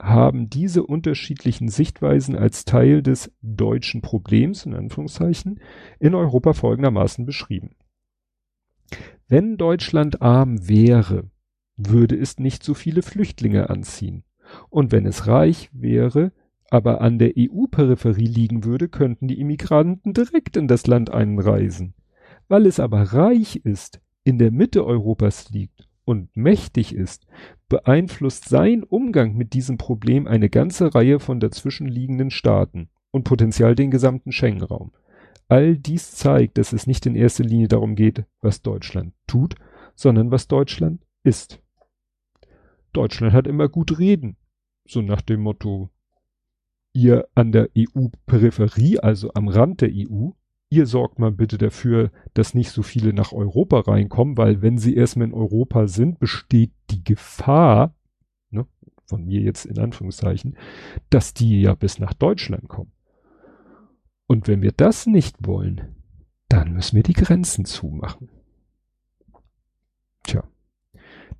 haben diese unterschiedlichen Sichtweisen als Teil des deutschen Problems, in Anführungszeichen, in Europa folgendermaßen beschrieben. Wenn Deutschland arm wäre, würde es nicht so viele Flüchtlinge anziehen. Und wenn es reich wäre, aber an der EU-Peripherie liegen würde, könnten die Immigranten direkt in das Land einreisen. Weil es aber reich ist, in der Mitte Europas liegt und mächtig ist, beeinflusst sein Umgang mit diesem Problem eine ganze Reihe von dazwischenliegenden Staaten und potenziell den gesamten Schengen-Raum. All dies zeigt, dass es nicht in erster Linie darum geht, was Deutschland tut, sondern was Deutschland ist. Deutschland hat immer gut reden, so nach dem Motto, ihr an der EU-Peripherie, also am Rand der EU, ihr sorgt mal bitte dafür, dass nicht so viele nach Europa reinkommen, weil wenn sie erstmal in Europa sind, besteht die Gefahr, ne, von mir jetzt in Anführungszeichen, dass die ja bis nach Deutschland kommen. Und wenn wir das nicht wollen, dann müssen wir die Grenzen zumachen. Tja.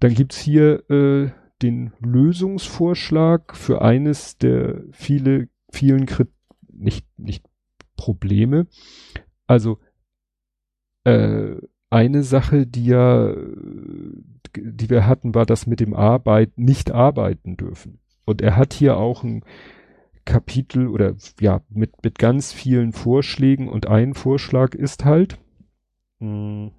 Dann gibt's hier äh, den Lösungsvorschlag für eines der viele, vielen Krit nicht, nicht Probleme. Also äh, eine Sache, die ja, die wir hatten, war das mit dem Arbeit, nicht arbeiten dürfen. Und er hat hier auch ein Kapitel oder ja, mit, mit ganz vielen Vorschlägen und ein Vorschlag ist halt, mh,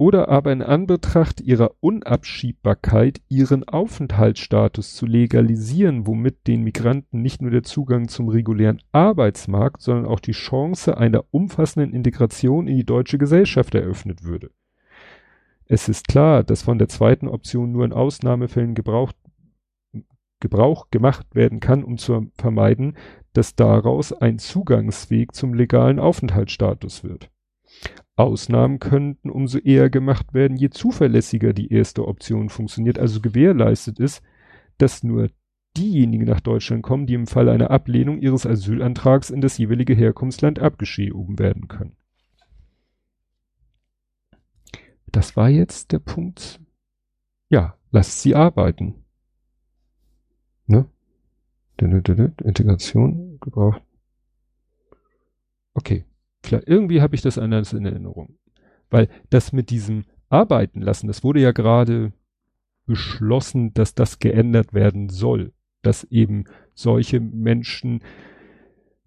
oder aber in Anbetracht ihrer Unabschiebbarkeit ihren Aufenthaltsstatus zu legalisieren, womit den Migranten nicht nur der Zugang zum regulären Arbeitsmarkt, sondern auch die Chance einer umfassenden Integration in die deutsche Gesellschaft eröffnet würde. Es ist klar, dass von der zweiten Option nur in Ausnahmefällen Gebrauch, Gebrauch gemacht werden kann, um zu vermeiden, dass daraus ein Zugangsweg zum legalen Aufenthaltsstatus wird. Ausnahmen könnten umso eher gemacht werden, je zuverlässiger die erste Option funktioniert, also gewährleistet ist, dass nur diejenigen nach Deutschland kommen, die im Fall einer Ablehnung ihres Asylantrags in das jeweilige Herkunftsland abgeschoben werden können. Das war jetzt der Punkt. Ja, lasst sie arbeiten. Ne? Integration gebraucht. Okay. Klar, irgendwie habe ich das anders in Erinnerung. Weil das mit diesem Arbeiten lassen, das wurde ja gerade beschlossen, dass das geändert werden soll. Dass eben solche Menschen,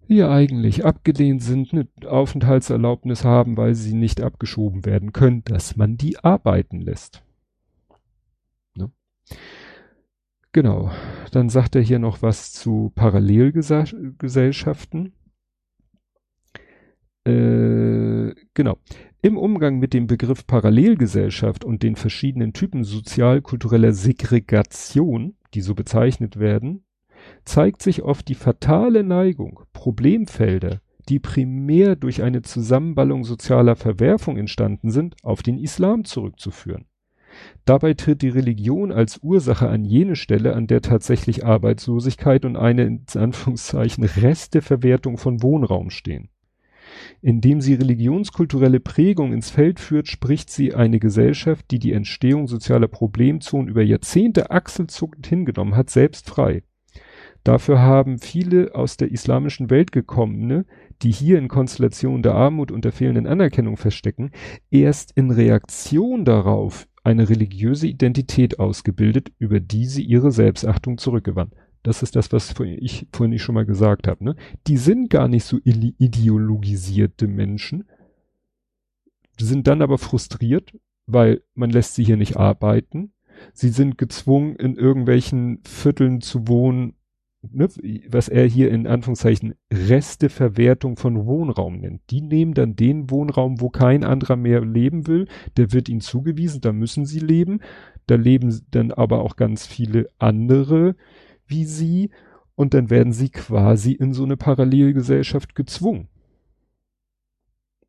die ja eigentlich abgelehnt sind, eine Aufenthaltserlaubnis haben, weil sie nicht abgeschoben werden können, dass man die arbeiten lässt. Ne? Genau. Dann sagt er hier noch was zu Parallelgesellschaften. Äh, genau. Im Umgang mit dem Begriff Parallelgesellschaft und den verschiedenen Typen sozialkultureller Segregation, die so bezeichnet werden, zeigt sich oft die fatale Neigung, Problemfelder, die primär durch eine Zusammenballung sozialer Verwerfung entstanden sind, auf den Islam zurückzuführen. Dabei tritt die Religion als Ursache an jene Stelle, an der tatsächlich Arbeitslosigkeit und eine in Anführungszeichen Resteverwertung von Wohnraum stehen. Indem sie religionskulturelle Prägung ins Feld führt, spricht sie eine Gesellschaft, die die Entstehung sozialer Problemzonen über Jahrzehnte achselzuckend hingenommen hat, selbst frei. Dafür haben viele aus der islamischen Welt gekommene, die hier in Konstellation der Armut und der fehlenden Anerkennung verstecken, erst in Reaktion darauf eine religiöse Identität ausgebildet, über die sie ihre Selbstachtung zurückgewann. Das ist das, was ich vorhin schon mal gesagt habe. Ne? Die sind gar nicht so ideologisierte Menschen, sind dann aber frustriert, weil man lässt sie hier nicht arbeiten. Sie sind gezwungen, in irgendwelchen Vierteln zu wohnen, ne, was er hier in Anführungszeichen Resteverwertung von Wohnraum nennt. Die nehmen dann den Wohnraum, wo kein anderer mehr leben will, der wird ihnen zugewiesen, da müssen sie leben. Da leben dann aber auch ganz viele andere, wie sie und dann werden sie quasi in so eine Parallelgesellschaft gezwungen.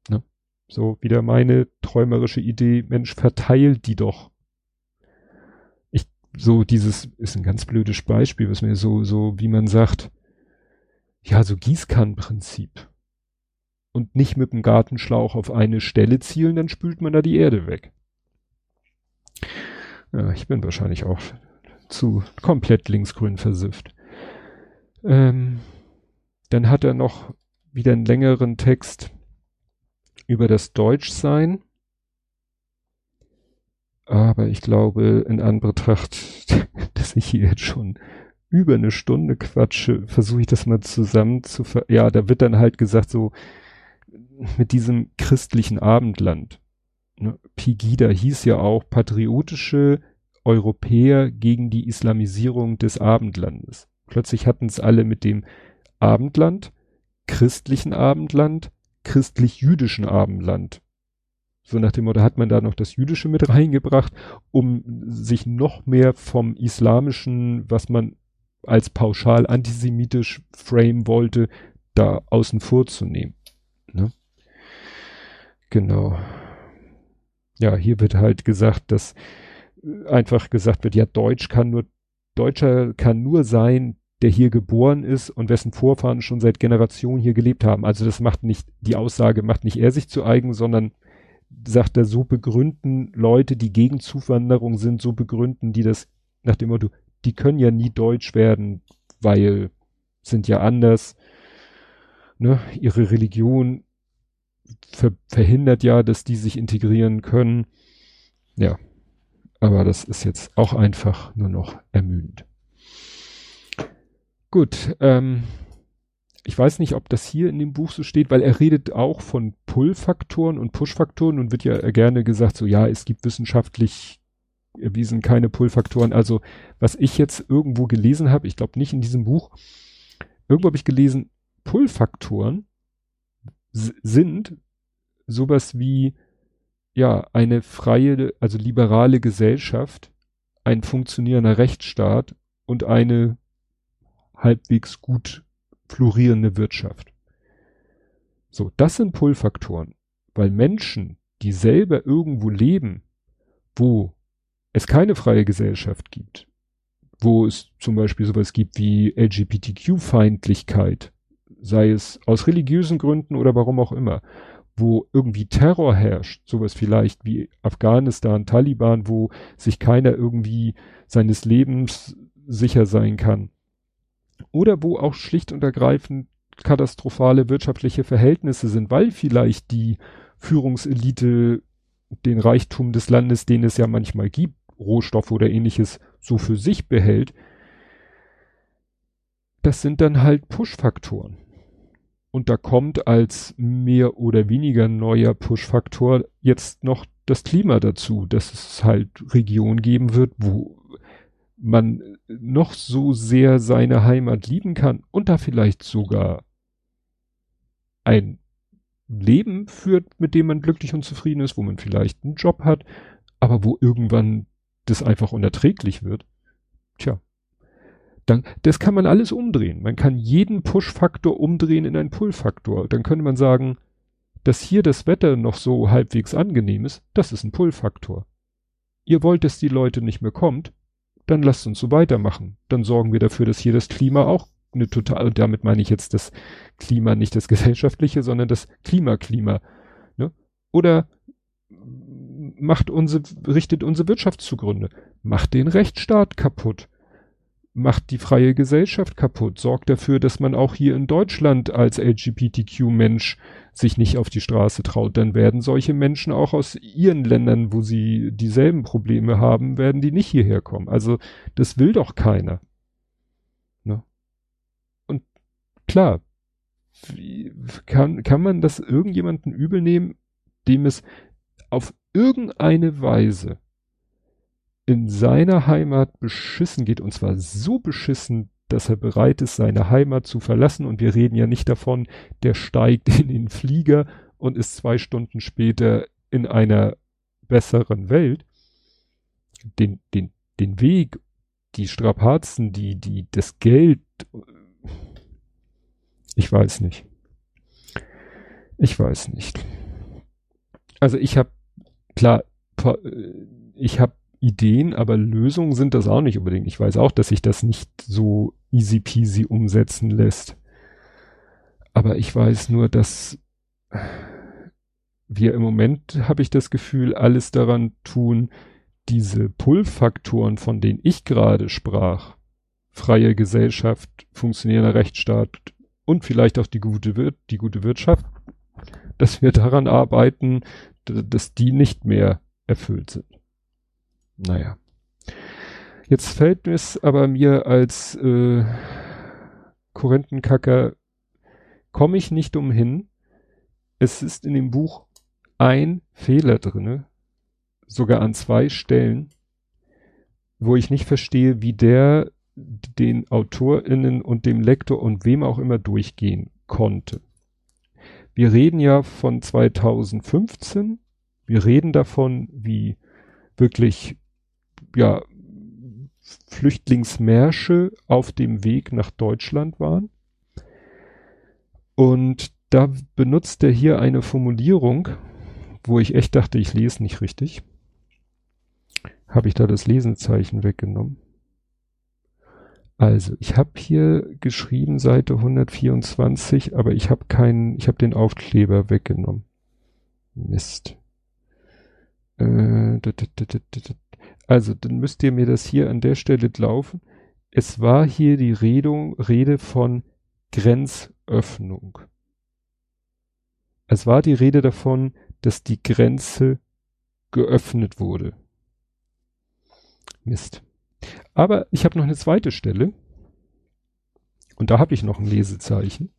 Ne? So wieder meine träumerische Idee, Mensch, verteilt die doch. Ich so dieses ist ein ganz blödes Beispiel, was mir so, so, wie man sagt, ja, so Gießkannenprinzip. Und nicht mit dem Gartenschlauch auf eine Stelle zielen, dann spült man da die Erde weg. Ja, ich bin wahrscheinlich auch zu komplett linksgrün versifft. Ähm, dann hat er noch wieder einen längeren Text über das Deutschsein. Aber ich glaube, in Anbetracht, dass ich hier jetzt schon über eine Stunde quatsche, versuche ich das mal zusammen zu ver ja, da wird dann halt gesagt so mit diesem christlichen Abendland. Ne? Pegida hieß ja auch patriotische Europäer gegen die Islamisierung des Abendlandes. Plötzlich hatten es alle mit dem Abendland, christlichen Abendland, christlich-jüdischen Abendland. So nach dem Motto hat man da noch das Jüdische mit reingebracht, um sich noch mehr vom Islamischen, was man als pauschal antisemitisch frame wollte, da außen vor zu nehmen. Ne? Genau. Ja, hier wird halt gesagt, dass einfach gesagt wird, ja, Deutsch kann nur, Deutscher kann nur sein, der hier geboren ist und wessen Vorfahren schon seit Generationen hier gelebt haben. Also das macht nicht, die Aussage macht nicht er sich zu eigen, sondern sagt er, so begründen Leute, die gegen Zuwanderung sind, so begründen die das nach dem Motto, die können ja nie deutsch werden, weil sind ja anders. Ne? Ihre Religion ver verhindert ja, dass die sich integrieren können. Ja, aber das ist jetzt auch einfach nur noch ermüdend. Gut, ähm, ich weiß nicht, ob das hier in dem Buch so steht, weil er redet auch von Pull-Faktoren und Push-Faktoren und wird ja gerne gesagt, so ja, es gibt wissenschaftlich erwiesen keine Pull-Faktoren. Also was ich jetzt irgendwo gelesen habe, ich glaube nicht in diesem Buch, irgendwo habe ich gelesen, Pull-Faktoren sind sowas wie ja eine freie, also liberale Gesellschaft, ein funktionierender Rechtsstaat und eine halbwegs gut florierende Wirtschaft. So, das sind Pull-Faktoren, weil Menschen, die selber irgendwo leben, wo es keine freie Gesellschaft gibt, wo es zum Beispiel sowas gibt wie LGBTQ-Feindlichkeit, sei es aus religiösen Gründen oder warum auch immer, wo irgendwie Terror herrscht, sowas vielleicht wie Afghanistan, Taliban, wo sich keiner irgendwie seines Lebens sicher sein kann, oder wo auch schlicht und ergreifend katastrophale wirtschaftliche Verhältnisse sind, weil vielleicht die Führungselite den Reichtum des Landes, den es ja manchmal gibt, Rohstoffe oder ähnliches, so für sich behält. Das sind dann halt Push-Faktoren. Und da kommt als mehr oder weniger neuer Push-Faktor jetzt noch das Klima dazu, dass es halt Regionen geben wird, wo man noch so sehr seine Heimat lieben kann und da vielleicht sogar ein Leben führt, mit dem man glücklich und zufrieden ist, wo man vielleicht einen Job hat, aber wo irgendwann das einfach unerträglich wird. Tja, dann, das kann man alles umdrehen. Man kann jeden Push-Faktor umdrehen in einen Pull-Faktor. Dann könnte man sagen, dass hier das Wetter noch so halbwegs angenehm ist, das ist ein Pull-Faktor. Ihr wollt, dass die Leute nicht mehr kommt, dann lasst uns so weitermachen. Dann sorgen wir dafür, dass hier das Klima auch eine total, und damit meine ich jetzt das Klima, nicht das gesellschaftliche, sondern das Klimaklima. Ne? Oder macht unsere, richtet unsere Wirtschaft zugrunde, macht den Rechtsstaat kaputt macht die freie Gesellschaft kaputt, sorgt dafür, dass man auch hier in Deutschland als LGBTQ-Mensch sich nicht auf die Straße traut. Dann werden solche Menschen auch aus ihren Ländern, wo sie dieselben Probleme haben, werden die nicht hierher kommen. Also das will doch keiner. Ne? Und klar, wie, kann, kann man das irgendjemanden übel nehmen, dem es auf irgendeine Weise in seiner Heimat beschissen geht, und zwar so beschissen, dass er bereit ist, seine Heimat zu verlassen. Und wir reden ja nicht davon, der steigt in den Flieger und ist zwei Stunden später in einer besseren Welt. Den, den, den Weg, die Strapazen, die, die, das Geld, ich weiß nicht. Ich weiß nicht. Also ich habe, klar, ich habe Ideen, aber Lösungen sind das auch nicht unbedingt. Ich weiß auch, dass sich das nicht so easy peasy umsetzen lässt. Aber ich weiß nur, dass wir im Moment, habe ich das Gefühl, alles daran tun, diese Pull-Faktoren, von denen ich gerade sprach, freie Gesellschaft, funktionierender Rechtsstaat und vielleicht auch die gute, Wir die gute Wirtschaft, dass wir daran arbeiten, dass die nicht mehr erfüllt sind. Naja. Jetzt fällt es aber mir als äh, Korinthenkacker, komme ich nicht umhin. Es ist in dem Buch ein Fehler drinne, sogar an zwei Stellen, wo ich nicht verstehe, wie der den AutorInnen und dem Lektor und wem auch immer durchgehen konnte. Wir reden ja von 2015. Wir reden davon, wie wirklich, ja, Flüchtlingsmärsche auf dem Weg nach Deutschland waren. Und da benutzt er hier eine Formulierung, wo ich echt dachte, ich lese nicht richtig. Habe ich da das Lesenzeichen weggenommen? Also, ich habe hier geschrieben Seite 124, aber ich habe keinen, ich habe den Aufkleber weggenommen. Mist. Äh, also, dann müsst ihr mir das hier an der Stelle laufen. Es war hier die Redung, Rede von Grenzöffnung. Es war die Rede davon, dass die Grenze geöffnet wurde. Mist. Aber ich habe noch eine zweite Stelle. Und da habe ich noch ein Lesezeichen.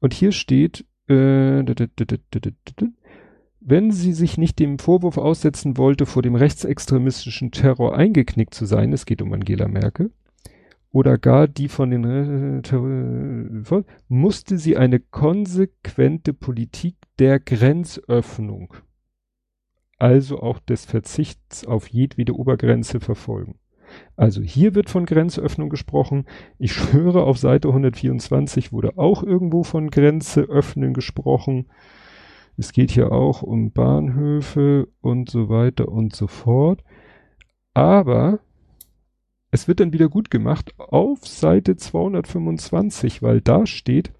Und hier steht, äh, wenn sie sich nicht dem Vorwurf aussetzen wollte, vor dem rechtsextremistischen Terror eingeknickt zu sein, es geht um Angela Merkel, oder gar die von den äh, musste sie eine konsequente Politik der Grenzöffnung, also auch des Verzichts auf jedwede Obergrenze verfolgen. Also hier wird von Grenzöffnung gesprochen. Ich schwöre, auf Seite 124 wurde auch irgendwo von Grenze öffnen gesprochen. Es geht hier auch um Bahnhöfe und so weiter und so fort. Aber es wird dann wieder gut gemacht auf Seite 225, weil da steht,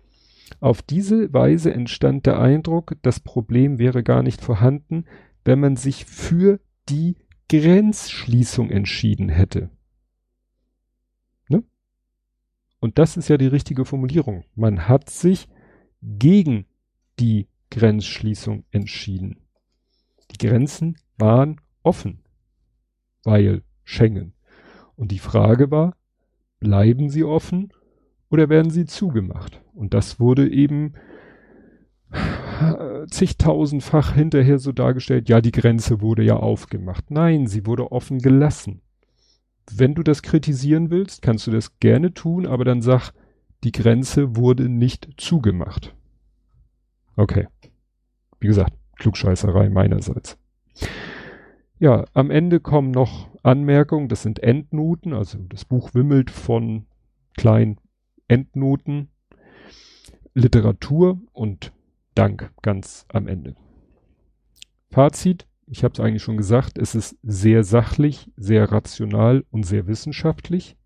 auf diese Weise entstand der Eindruck, das Problem wäre gar nicht vorhanden, wenn man sich für die Grenzschließung entschieden hätte. Ne? Und das ist ja die richtige Formulierung. Man hat sich gegen die Grenzschließung entschieden. Die Grenzen waren offen, weil Schengen. Und die Frage war, bleiben sie offen oder werden sie zugemacht? Und das wurde eben zigtausendfach hinterher so dargestellt, ja, die Grenze wurde ja aufgemacht. Nein, sie wurde offen gelassen. Wenn du das kritisieren willst, kannst du das gerne tun, aber dann sag, die Grenze wurde nicht zugemacht. Okay. Wie gesagt, Klugscheißerei meinerseits. Ja, am Ende kommen noch Anmerkungen, das sind Endnoten, also das Buch wimmelt von kleinen Endnoten, Literatur und Dank ganz am Ende. Fazit, ich habe es eigentlich schon gesagt, es ist sehr sachlich, sehr rational und sehr wissenschaftlich.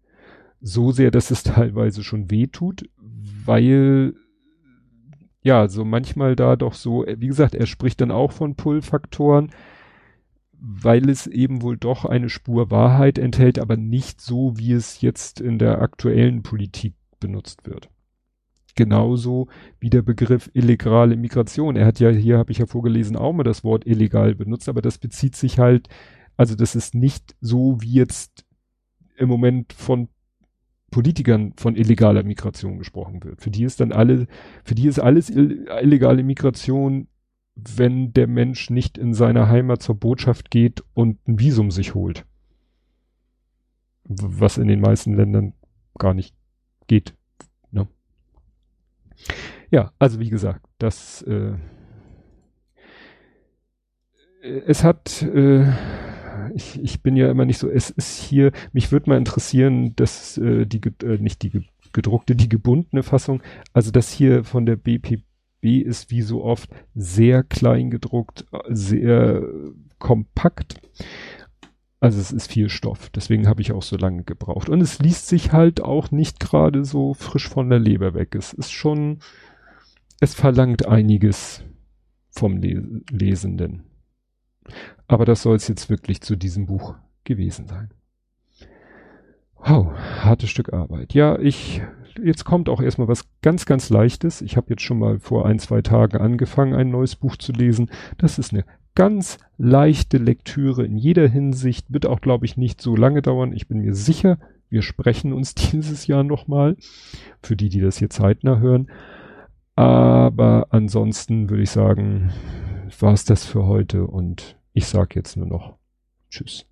So sehr, dass es teilweise schon weh tut, weil ja, so manchmal da doch so, wie gesagt, er spricht dann auch von Pull-Faktoren weil es eben wohl doch eine Spur Wahrheit enthält, aber nicht so, wie es jetzt in der aktuellen Politik benutzt wird. Genauso wie der Begriff illegale Migration. Er hat ja, hier habe ich ja vorgelesen, auch mal das Wort illegal benutzt, aber das bezieht sich halt, also das ist nicht so, wie jetzt im Moment von Politikern von illegaler Migration gesprochen wird. Für die ist dann alle, für die ist alles illegale Migration wenn der Mensch nicht in seiner Heimat zur Botschaft geht und ein Visum sich holt. Was in den meisten Ländern gar nicht geht. Ne? Ja, also wie gesagt, das äh, es hat äh, ich, ich bin ja immer nicht so, es ist hier, mich würde mal interessieren, dass äh, die, äh, nicht die gedruckte, die gebundene Fassung, also das hier von der BP, B ist wie so oft sehr klein gedruckt, sehr kompakt. Also es ist viel Stoff, deswegen habe ich auch so lange gebraucht. Und es liest sich halt auch nicht gerade so frisch von der Leber weg. Es ist schon, es verlangt einiges vom Lesenden. Aber das soll es jetzt wirklich zu diesem Buch gewesen sein. Wow, hartes Stück Arbeit. Ja, ich, jetzt kommt auch erstmal was ganz, ganz Leichtes. Ich habe jetzt schon mal vor ein, zwei Tagen angefangen, ein neues Buch zu lesen. Das ist eine ganz leichte Lektüre in jeder Hinsicht. Wird auch, glaube ich, nicht so lange dauern. Ich bin mir sicher, wir sprechen uns dieses Jahr nochmal. Für die, die das hier zeitnah hören. Aber ansonsten würde ich sagen, war es das für heute und ich sage jetzt nur noch Tschüss.